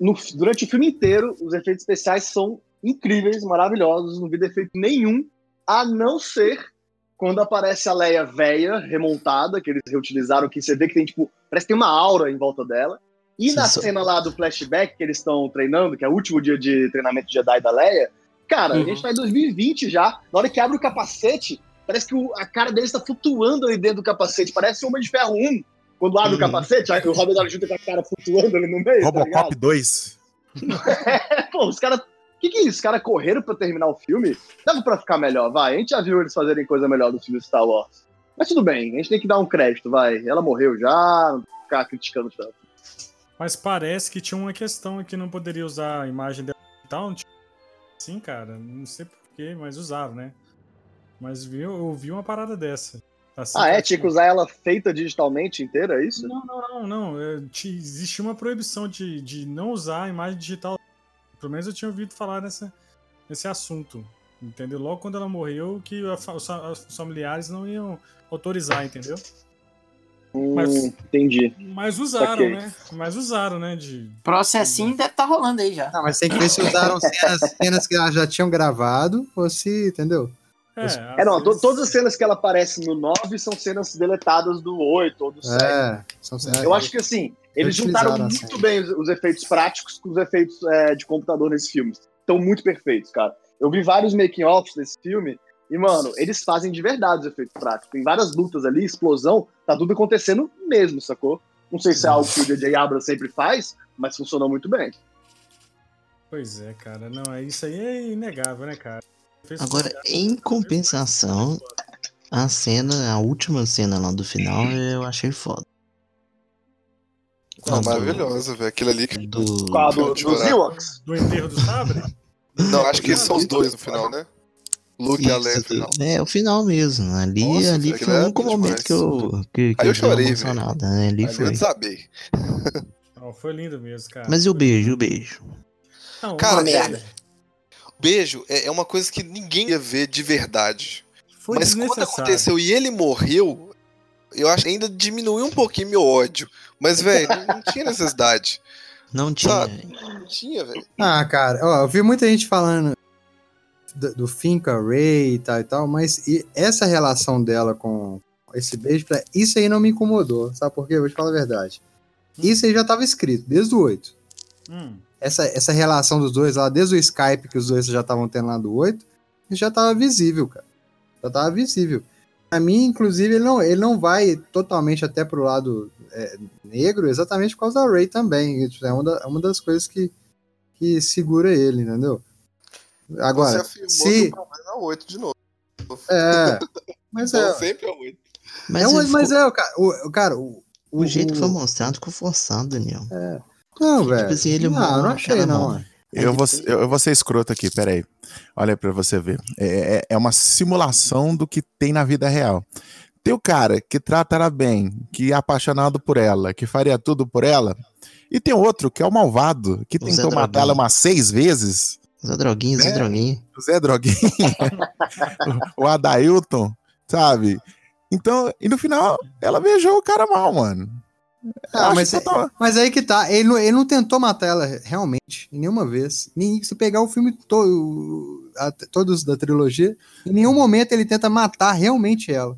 no- durante o filme inteiro, os efeitos especiais são incríveis, maravilhosos. Não vi defeito nenhum, a não ser quando aparece a Leia velha, remontada, que eles reutilizaram, que você vê que tem, tipo, parece que tem uma aura em volta dela. E na Sim, só- cena lá do flashback que eles estão treinando, que é o último dia de treinamento de Jedi da Leia, cara, Uhum. a gente tá em 2020 já. Na hora que abre o capacete, parece que o- a cara dele está flutuando ali dentro do capacete. Parece o Homem de Ferro 1. Quando abre Uhum. o capacete, aí o Robert Downey Jr. com a cara flutuando ali no meio. tá Robocop ligado? 2. É, pô, os caras. O que, que é isso? Os caras correram pra terminar o filme? Dava pra ficar melhor, vai. A gente já viu eles fazerem coisa melhor do filme Star Wars. Mas tudo bem, a gente tem que dar um crédito, vai. Ela morreu já, não ficar criticando tanto. Mas parece que tinha uma questão que não poderia usar a imagem dela e tal. tipo, Sim, cara. Não sei porquê, mas usava, né? Mas vi, eu vi uma parada dessa. Assim, Ah, é? Tinha que usar ela feita digitalmente inteira, é isso? Não, não, não, não. É, Existia uma proibição de, de não usar a imagem digital. Pelo menos eu tinha ouvido falar nessa, nesse assunto. Entendeu? Logo quando ela morreu, que a os fa- os familiares não iam autorizar, entendeu? Hum, Mas- entendi. Mas usaram, Saquei. né? Mas usaram, né? De... Processinho deve estar rolando aí já. Não, mas tem que ver se usaram cenas, cenas que elas já tinham gravado ou se, entendeu? É, É, não, vezes- todas as cenas que ela aparece no 9 são cenas deletadas do 8 ou do 7. É, são cenas. Eu acho que assim, eles juntaram muito cena. bem os, os efeitos práticos com os efeitos é, de computador nesse filme. Estão muito perfeitos, cara. Eu vi vários making-offs desse filme e, mano, eles fazem de verdade os efeitos práticos. Tem várias lutas ali, explosão, tá tudo acontecendo mesmo, sacou? Não sei se é algo que o J.J. Abrams sempre faz, mas funcionou muito bem. Pois é, cara. Não, é isso aí é inegável, né, cara? Agora, em compensação, a cena, a última cena lá do final, eu achei foda. Não, maravilhosa, velho. Aquilo ali que. Do... Do, dos chorar. Ewoks. Do enterro do sabre? Não, acho que são os dois no final, né? Luke e a Leia no Isso, final. é, o final mesmo. Ali, Nossa, ali foi o é único momento demais. que eu, que, que Aí eu uma chorei, velho. emocionada, né? Ali Ali eu foi. desabei. Não, foi lindo mesmo, cara. Mas e o beijo, o beijo? Não, Cara, Uma merda. é- beijo é, é uma coisa que ninguém ia ver de verdade. foi Mas quando aconteceu e ele morreu, eu acho que ainda diminuiu um pouquinho meu ódio. Mas, velho, não, não tinha necessidade. Não tinha. Sabe? Não tinha, velho. Ah, cara, ó, eu vi muita gente falando do, do Finn com a Ray e tal e tal, mas e essa relação dela com esse beijo, isso aí não me incomodou, sabe por quê? Eu vou te falar a verdade. Isso aí já tava escrito, desde o 8. Hum, Essa, essa relação dos dois lá, desde o Skype que os dois já estavam tendo lá do 8, já tava visível, cara. Já tava visível. Pra mim, inclusive, ele não, ele não vai totalmente até pro lado é, negro, exatamente por causa da Ray também. Isso É uma, da- é uma das coisas que, que segura ele, entendeu? Agora, Você afirmou que se. o problema é o 8 de novo. É. Mas Então é. sempre é o 8. Mas, é, mas, é, o cara. O, o cara, o, o jeito que foi mostrado ficou forçado, Daniel. Não, velho. Tipo assim, ele não, morre, não achei, cara não. Eu vou, eu, eu vou ser escroto aqui, peraí. Olha aí pra você ver. É, é- é uma simulação do que tem na vida real. Tem o cara que trata ela bem, que é apaixonado por ela, que faria tudo por ela. E tem outro que é o malvado, que O Zé tentou matar ela umas seis vezes. Zé Droguinha, Zé É. Droguinha. O Zé Droguinha, o Adailton, sabe? Então, e no final, ela beijou o cara mal, mano. Ah, mas, total- mas aí que tá. Ele não, ele não tentou matar ela realmente, em nenhuma vez. Nem se pegar o filme todo, a- todos da trilogia, em nenhum momento ele tenta matar realmente ela.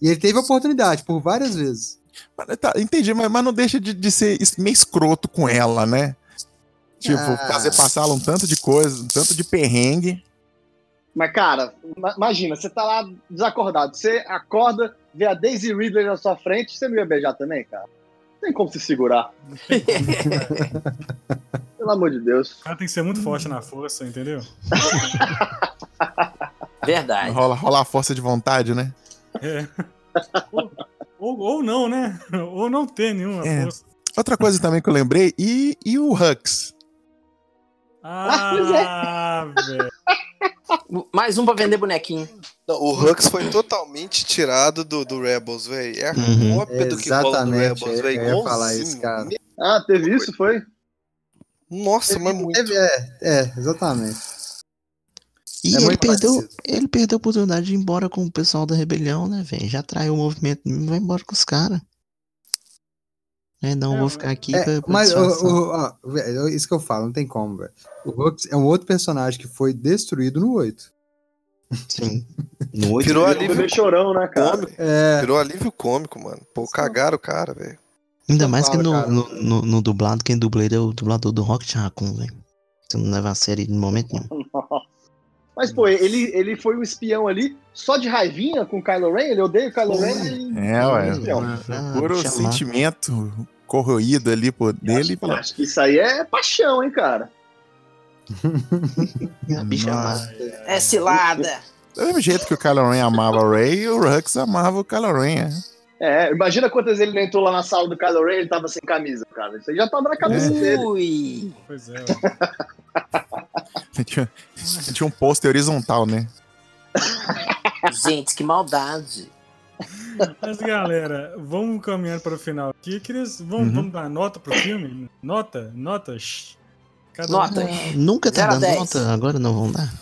E ele teve a oportunidade por várias vezes. Mas tá, entendi, mas, mas não deixa de, de ser meio escroto com ela, né? Tipo, Ah. fazer passar ela um tanto de coisa, um tanto de perrengue. Mas, cara, ima- imagina, você tá lá desacordado. Você acorda, vê a Daisy Ridley na sua frente, você não ia beijar também, cara? Não tem como se segurar. Pelo amor de Deus. O cara tem que ser muito forte na força, entendeu? Verdade. Rola, rola a força de vontade, né? É. ou, ou, ou não, né? Ou não ter nenhuma É. força. Outra coisa também que eu lembrei, e, e o Hux? Ah, velho. Mais um pra vender bonequinho. Não, o Hux foi totalmente tirado do, do Rebels, velho. É a Uhum. cópia do que rola Exatamente, Rebels, eu velho. ia falar isso, cara. Ah, teve isso, foi? Nossa, mas muito. Teve- é, é, exatamente. E É ele perdeu, parecido. ele perdeu a oportunidade de ir embora com o pessoal da rebelião, né, velho? Já traiu o movimento, vai embora com os caras. É, não, É, vou ficar aqui É, pra, pra mas o, o- ó, velho, isso que eu falo, não tem como, velho. O Hux é um outro personagem que foi destruído no 8. Sim. No oito, Virou Virou alívio chorão, né, cara? cômico. É, Virou alívio cômico, mano. Pô, cagaram o cara, velho. ainda mais que no, no, no- no dublado, quem dubla ele é o dublador do Rocket Raccoon, velho. Você não leva a série em momento nenhum. Mas, pô, ele, ele foi um espião ali só de raivinha com o Kylo Ren? Ele odeia o Kylo. Ren? Ele... É, ué. Espião. Ah, Puro sentimento corroído ali por dele. Acho, acho que isso aí é paixão, hein, cara? A bicha. É cilada. Do mesmo jeito que o Kylo Ren amava o Rey, o Hux amava o Kylo Ren. é. É, imagina quantas vezes ele não entrou lá na sala do Kylo Ren e ele tava sem camisa, cara. Isso aí já tava na cabeça É. dele. Ui. Pois é. Tinha, tinha um pôster horizontal, né? Gente, que maldade. Mas galera, vamos caminhando para o final aqui. Eu queria, vamos, Uhum. vamos dar nota pro filme? Nota? Notas? Cada Nota. Ah, nunca tá dando dez. nota, agora não vão dar.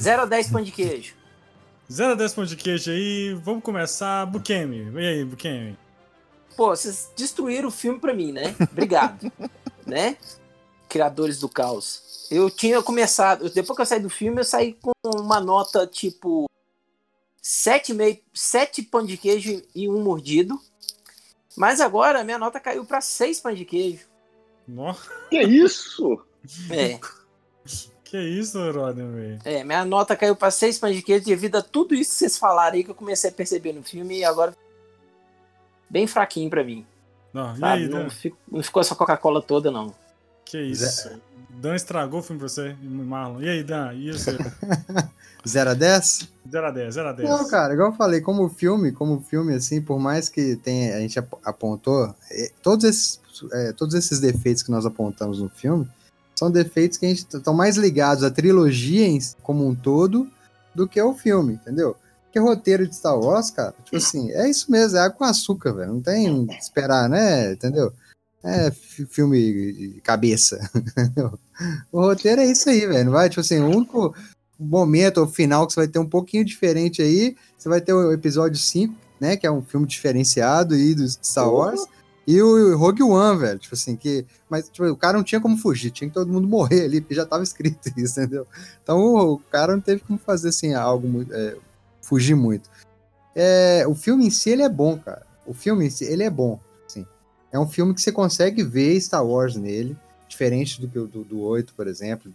0 a 10 pão de queijo. 0 a 10 pontos de queijo aí. Vamos começar. Bukemi. E aí, Bukemi? Pô, vocês destruíram o filme pra mim, né? Obrigado. né? Criadores do caos. Eu tinha começado, depois que eu saí do filme, eu saí com uma nota tipo 7,5, 7 pão de queijo e um mordido. Mas agora a minha nota caiu pra 6 pão de queijo. Nossa, Que isso? É, que isso, Rodney, velho. é, minha nota caiu pra 6 pão de queijo devido a tudo isso que vocês falaram aí que eu comecei a perceber no filme e agora bem fraquinho pra mim. Não, e aí, não, Dan? fi- não ficou essa Coca-Cola toda, não. Que isso? Dan estragou o filme pra você, Marlon. E aí, Dan? E você? 0 a 10? 0 a 10, 0 a 10. Não, cara, igual eu falei, como filme, como filme, assim, por mais que tenha, a gente ap- apontou, eh, todos esses, eh, todos esses defeitos que nós apontamos no filme são defeitos que a gente estão mais ligados à trilogia em, como um todo do que ao filme, entendeu? Porque roteiro de Star Wars, cara, tipo assim, é isso mesmo, é água com açúcar, velho. Não tem o que esperar, né? Entendeu? É fi- filme cabeça. o roteiro é isso aí, velho. Vai, tipo assim, o único momento ou final que você vai ter um pouquinho diferente aí, você vai ter o episódio 5, né? Que é um filme diferenciado aí do Star Wars. E o Rogue One, velho. Tipo assim, que. Mas tipo, o cara não tinha como fugir, tinha que todo mundo morrer ali, porque já tava escrito isso, entendeu? Então o, cara não teve como fazer assim, algo é, fugir muito. É, o filme em si, ele é bom, cara. O filme em si, ele é bom. É um filme que você consegue ver Star Wars nele, diferente do que do, do 8, por exemplo,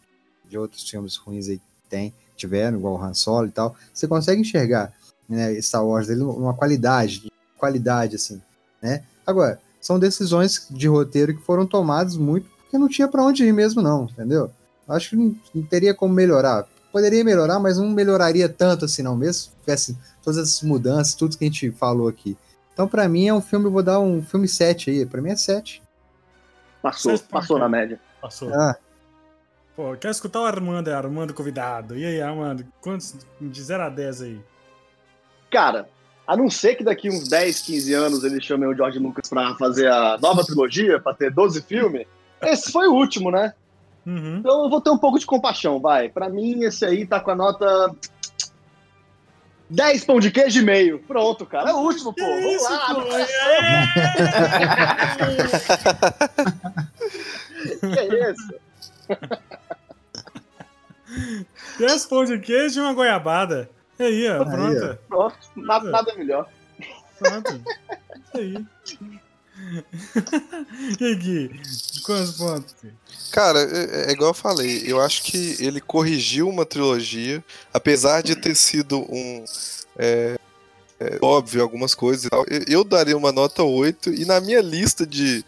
de outros filmes ruins aí que tem, tiveram, igual o Han Solo e tal. Você consegue enxergar né, Star Wars dele numa qualidade, qualidade, assim, né? Agora, são decisões de roteiro que foram tomadas muito porque não tinha pra onde ir mesmo, não, entendeu? Acho que não, não teria como melhorar. Poderia melhorar, mas não melhoraria tanto assim, não, mesmo se tivesse todas essas mudanças, tudo que a gente falou aqui. Então, pra mim, é um filme, eu vou dar um filme 7 aí. Pra mim é 7. Passou, Vocês passou na média. Passou. Ah, Pô, quero escutar o Armando, é Armando convidado. E aí, Armando, quantos de 0 a 10 aí? Cara, a não ser que daqui uns 10, 15 anos eles chamem o George Lucas pra fazer a nova trilogia, pra ter 12 filmes, esse foi o último, né? Uhum. Então eu vou ter um pouco de compaixão, vai. Pra mim, esse aí tá com a nota 10 pão de queijo e meio. Pronto, cara. É o último, pô. Vamos isso, lá. pô? Que isso? 10 pão de queijo e uma goiabada. E aí, ó, Aí, pronto. Pronto. Nada, nada melhor. Pronto. Isso aí. e aí, Gui? Quantos pontos? Cara, é, é igual eu falei, eu acho que ele corrigiu uma trilogia, apesar de ter sido um. é, é, óbvio, algumas coisas e tal. Eu, eu daria uma nota 8, e na minha lista de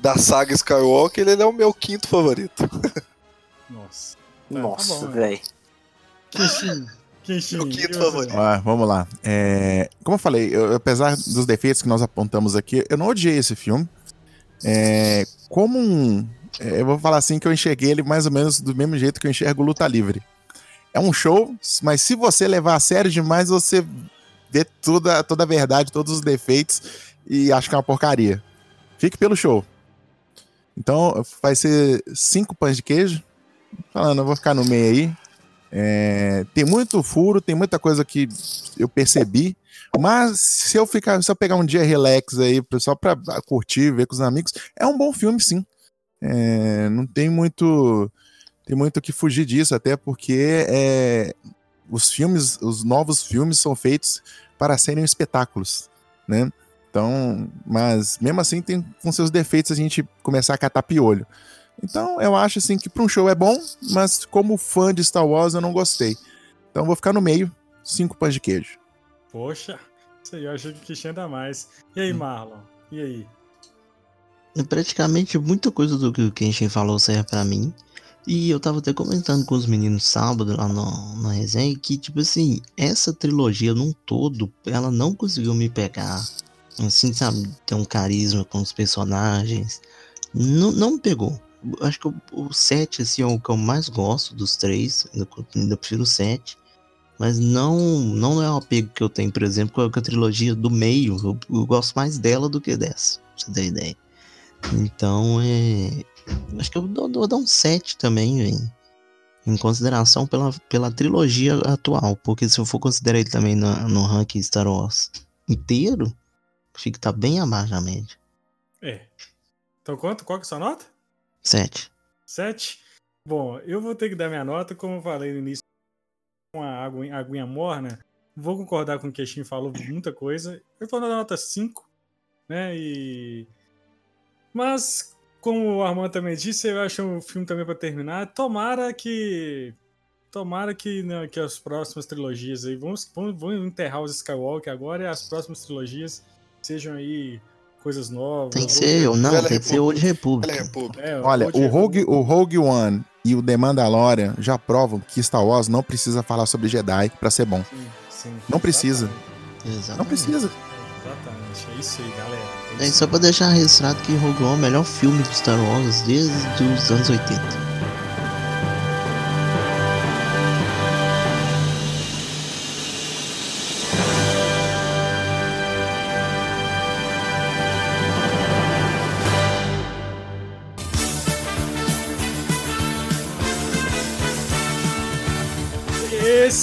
da saga Skywalker, ele é o meu quinto favorito. Nossa. Nossa, né? velho. O quinto você? favorito. Ah, vamos lá. É, como eu falei, eu- apesar dos defeitos que nós apontamos aqui, eu não odiei esse filme. É, como um. é, eu vou falar assim que eu enxerguei ele mais ou menos do mesmo jeito que eu enxergo Luta Livre. É um show, mas se você levar a sério demais, você vê toda, toda a verdade, todos os defeitos e acha que é uma porcaria. Fique pelo show. Então vai ser cinco pães de queijo. Falando, eu vou ficar no meio aí. É, tem muito furo, tem muita coisa que eu percebi. Mas se eu ficar, se eu pegar um dia relax aí, só pra curtir, ver com os amigos, é um bom filme, sim. É, não tem muito, tem muito que fugir disso, até porque é, os filmes, os novos filmes são feitos para serem espetáculos, né? Então, mas mesmo assim tem com seus defeitos a gente começar a catar piolho. Então, eu acho assim que para um show é bom, mas como fã de Star Wars eu não gostei. Então, vou ficar no meio, cinco pães de queijo. Poxa, isso aí eu achei que queixinho ainda mais. E aí, Marlon? E aí? Praticamente muita coisa do que o Kenshin falou serve pra mim. E eu tava até comentando com os meninos sábado lá no, na resenha que, tipo assim, essa trilogia num todo, ela não conseguiu me pegar. Assim, sabe, ter um carisma com os personagens. Não, não me pegou. Acho que o, o 7, assim, é o que eu mais gosto dos três. Ainda, prefiro o 7. Mas não, não é o apego que eu tenho, por exemplo, com a, trilogia do meio. Eu, eu gosto mais dela do que dessa, pra você ter ideia. Então, é. Acho que eu dou, dou, dou um 7 também, velho. Em consideração pela, pela trilogia atual. Porque se eu for considerar ele também no, no ranking Star Wars inteiro, acho que tá bem abaixo da média. É. Então quanto? Qual que é a sua nota? 7. 7? Bom, eu vou ter que dar minha nota, como eu falei no início, com a aguinha morna. Vou concordar com o que o Queixinho falou, muita coisa. Eu vou dar nota 5, né? E. Mas, como o Armando também disse, eu acho um filme também pra terminar. Tomara que. Tomara que, né, que as próximas trilogias aí. Vamos, vamos, vamos enterrar os Skywalker agora e as próximas trilogias sejam aí coisas novas. Tem que ser, eu não, Velha tem que ser Old Republic. Velha República. É, Olha, Old o. Rogue, o Rogue One e o The Mandalorian já provam que Star Wars não precisa falar sobre Jedi pra ser bom. Sim, sim. Não precisa. Exatamente. Não precisa. Exatamente, é isso aí, galera. É É isso só pra deixar registrado que Rogue One é o melhor filme de Star Wars desde os anos 80.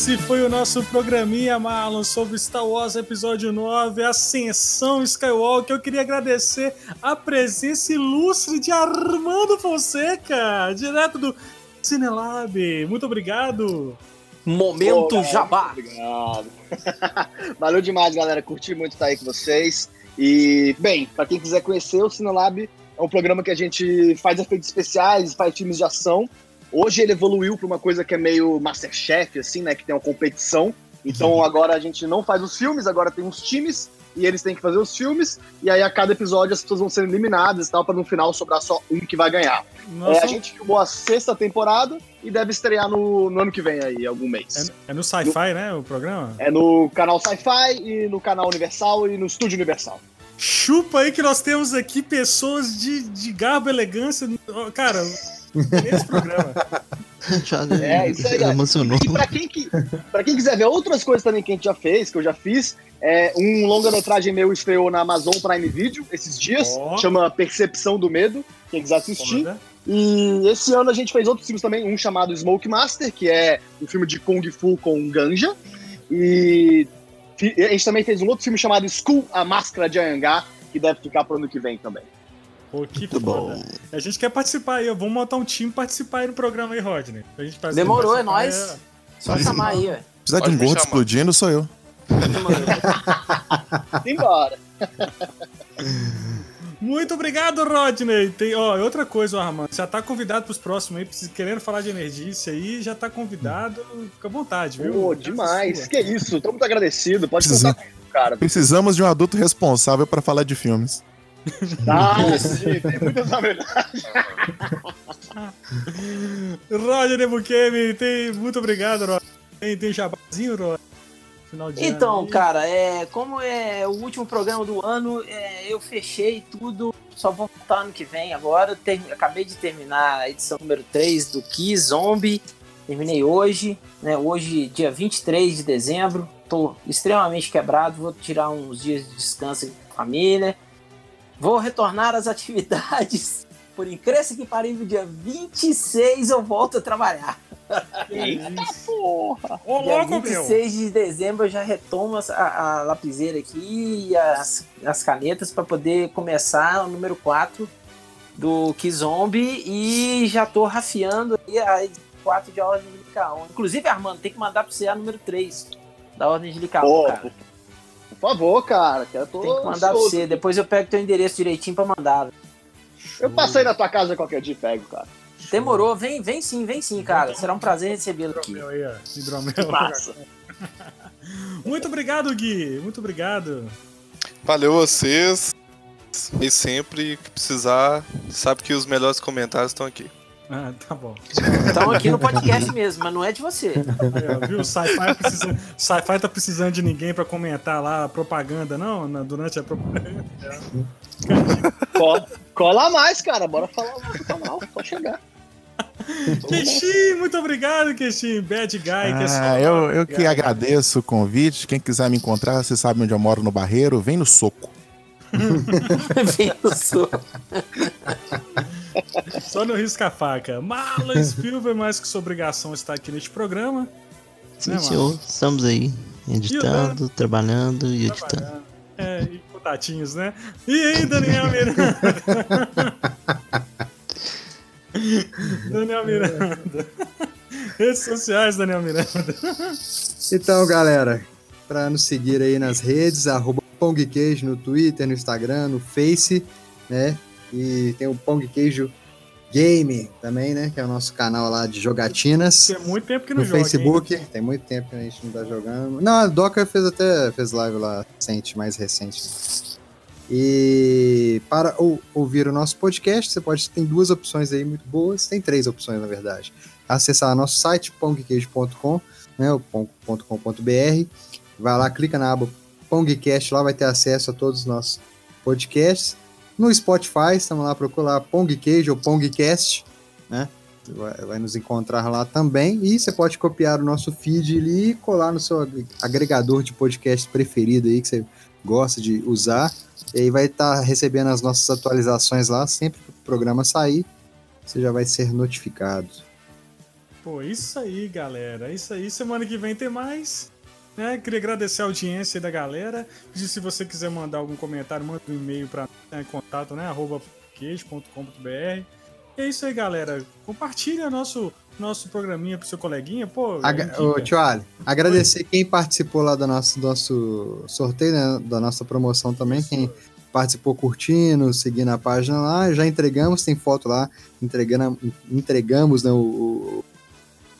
Esse foi o nosso programinha, Marlon, sobre Star Wars Episódio 9, Ascensão Skywalker. Eu queria agradecer a presença ilustre de Armando Fonseca, direto do Cinelab. Muito obrigado. Momento Pô, Jabá. Obrigado. Valeu demais, galera. Curti muito estar aí com vocês. E, bem, pra quem quiser conhecer, o Cinelab é um programa que a gente faz efeitos especiais, faz filmes de ação. Hoje ele evoluiu para uma coisa que é meio Masterchef, assim, né? Que tem uma competição. Então agora a gente não faz os filmes, agora tem uns times e eles têm que fazer os filmes. E aí a cada episódio as pessoas vão sendo eliminadas e tal, para no final sobrar só um que vai ganhar. É, a gente filmou a sexta temporada e deve estrear no, no ano que vem aí, algum mês. é, é no Sci-Fi, né? O programa? É no canal Sci-Fi e no canal Universal e no Estúdio Universal. Chupa aí que nós temos aqui pessoas de, de garbo e elegância. Cara, esse programa. Já É, isso aí, emocionou. E pra quem, que, pra quem quiser ver outras coisas também que a gente já fez, que eu já fiz, é, um longa-metragem meu estreou na Amazon Prime Video esses dias, Ó. chama Percepção do Medo, quem quiser assistir. Foda. E esse ano a gente fez outros filmes também, um chamado Smoke Master, que é um filme de Kung Fu com ganja. E a gente também fez um outro filme chamado Skull, a Máscara de Anhangá, que deve ficar pro ano que vem também. Pô, que Muito foda. bom. A gente quer participar aí. Vamos montar um time e participar aí no programa aí, Rodney. Pra gente Demorou, é nóis. Só chamar aí, ué. Precisar de um gordo explodindo, sou eu. Simbora! Muito obrigado, Rodney. Tem, ó, outra coisa, ó, Armando. Já tá convidado pros próximos aí, querendo falar de emergência aí, já tá convidado. Fica à vontade, viu? Pô, demais. sua. Que isso, tô muito agradecido. Pode Precisa- contar comigo, cara. Precisamos de um adulto responsável pra falar de filmes. Ah, sim, tem muitas Bukemi, tem... muito obrigado, Rodney. Tem, tem jabazinho, Rodney? Final de Então, ano cara, é, como é o último programa do ano, é, eu fechei tudo, só vou voltar ano que vem agora. Ter- acabei de terminar a edição número 3 do Kiss Zombie. Terminei hoje, né? Hoje, dia 23 de dezembro. Tô extremamente quebrado, vou tirar uns dias de descanso com a família. Vou retornar às atividades. Por incrível que pareça, dia 26 eu volto a trabalhar. Eita porra! Ô, Dia louco, meu! 26 de dezembro eu já retomo a, a lapiseira aqui e as, as canetas para poder começar o número 4 do Kizombi e já tô rafiando aí a 4 de Ordem de Licaon. Inclusive, Armando, tem que mandar para você a número 3 da Ordem de Licaon, Pô, cara. Por, favor, cara. Que eu tô Tem que mandar pra você. Depois eu pego teu endereço direitinho pra mandar. Eu passei na tua casa qualquer dia e pego, cara. Demorou, vem, vem sim, vem sim, cara. Será um prazer recebê-lo aqui. Hidromel aí, ó. Hidromel. Muito obrigado, Gui. Muito obrigado. Valeu vocês. E sempre que precisar, sabe que os melhores comentários estão aqui. Ah, tá bom. Estão aqui no podcast mesmo, mas não é de você. Ó, viu? O Sci-Fi precisa... Sci-Fi tá precisando de ninguém pra comentar lá a propaganda, não? Na- Durante a propaganda. Cola, cola mais, cara. Bora falar lá canal. Pode chegar. Keshin, muito obrigado, Keshin. Bad Guy, que é só... Ah, eu, eu que agradeço o convite. Quem quiser me encontrar, você sabe onde eu moro no Barreiro, vem no soco. Vem no sul. Só no risca-faca. Marlon Spielberg, mais que sua obrigação está aqui neste programa. Sim, Né, senhor. Estamos aí, editando, trabalhando e editando. É, e contatinhos, né? E aí, Daniel Miranda? Daniel Miranda. Redes sociais, Daniel Miranda. Então, galera, para nos seguir aí nas redes, arroba Pongqueijo no Twitter, no Instagram, no Face, né? E tem o Pong Queijo Game também, né? Que é o nosso canal lá de jogatinas. Tem muito tempo que não No joga. hein? Facebook, tem muito tempo que a gente não tá jogando. Não, a Doca fez até fez live lá recente, mais recente. E para ou- ouvir o nosso podcast, você pode tem duas opções aí muito boas, tem três opções na verdade. Acessar nosso site pongqueijo.com, né, o pong- ponto .com.br, vai lá, clica na aba Pongcast, lá vai ter acesso a todos os nossos podcasts. No Spotify, estamos lá procura lá Pongqueijo ou Pongcast, né? Vai, vai nos encontrar lá também. E você pode copiar o nosso feed ali e colar no seu ag- agregador de podcast preferido aí que você gosta de usar. E aí vai estar recebendo as nossas atualizações lá sempre que o programa sair. Você já vai ser notificado. Pô, isso aí, galera. Isso aí. Semana que vem tem mais. Né? Queria agradecer a audiência da galera. Pedir se você quiser mandar algum comentário, manda um e-mail para né, contato, né? Arroba queijo.com.br. E é isso aí, galera. Compartilha nosso, nosso programinha pro seu coleguinha. Pô, Aga-. Ô, tio Ali, agradecer quem participou lá do nosso, do nosso sorteio, né, da nossa promoção também, quem participou curtindo, seguindo a página lá, já entregamos, tem foto lá, entregando, entregamos né, o,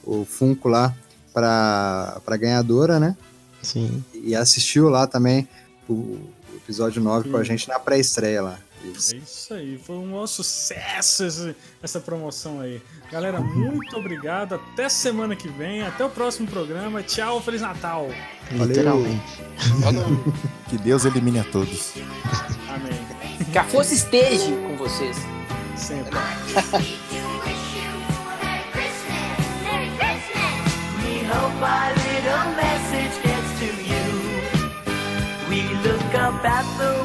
o, o Funko lá para a ganhadora, né? Sim. E assistiu lá também o episódio 9 com a Sim. gente na pré-estreia lá. Isso. É isso aí, foi um maior sucesso esse- essa promoção aí. Galera, muito obrigado. Até semana que vem, até o próximo programa. Tchau, Feliz Natal. Literalmente. Que Deus elimine a todos. Amém. Que a força esteja com vocês. Sempre. hope our little message gets to you. We look up at the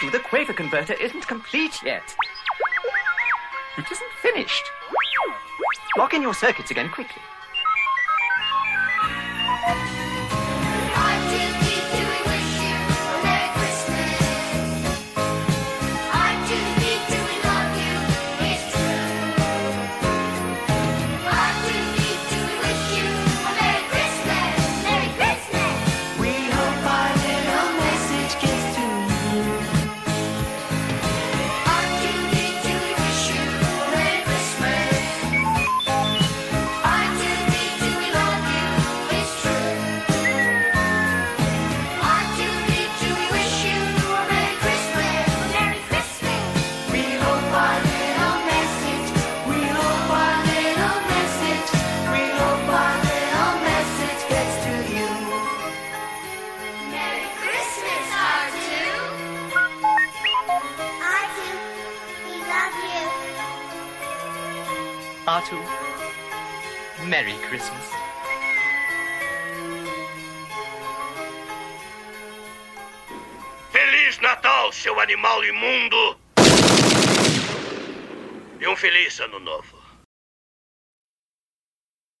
Artu, the Quaker converter isn't complete yet. It isn't finished. Lock in your circuits again quickly. Christmas. Feliz Natal, seu animal imundo! E um feliz ano novo.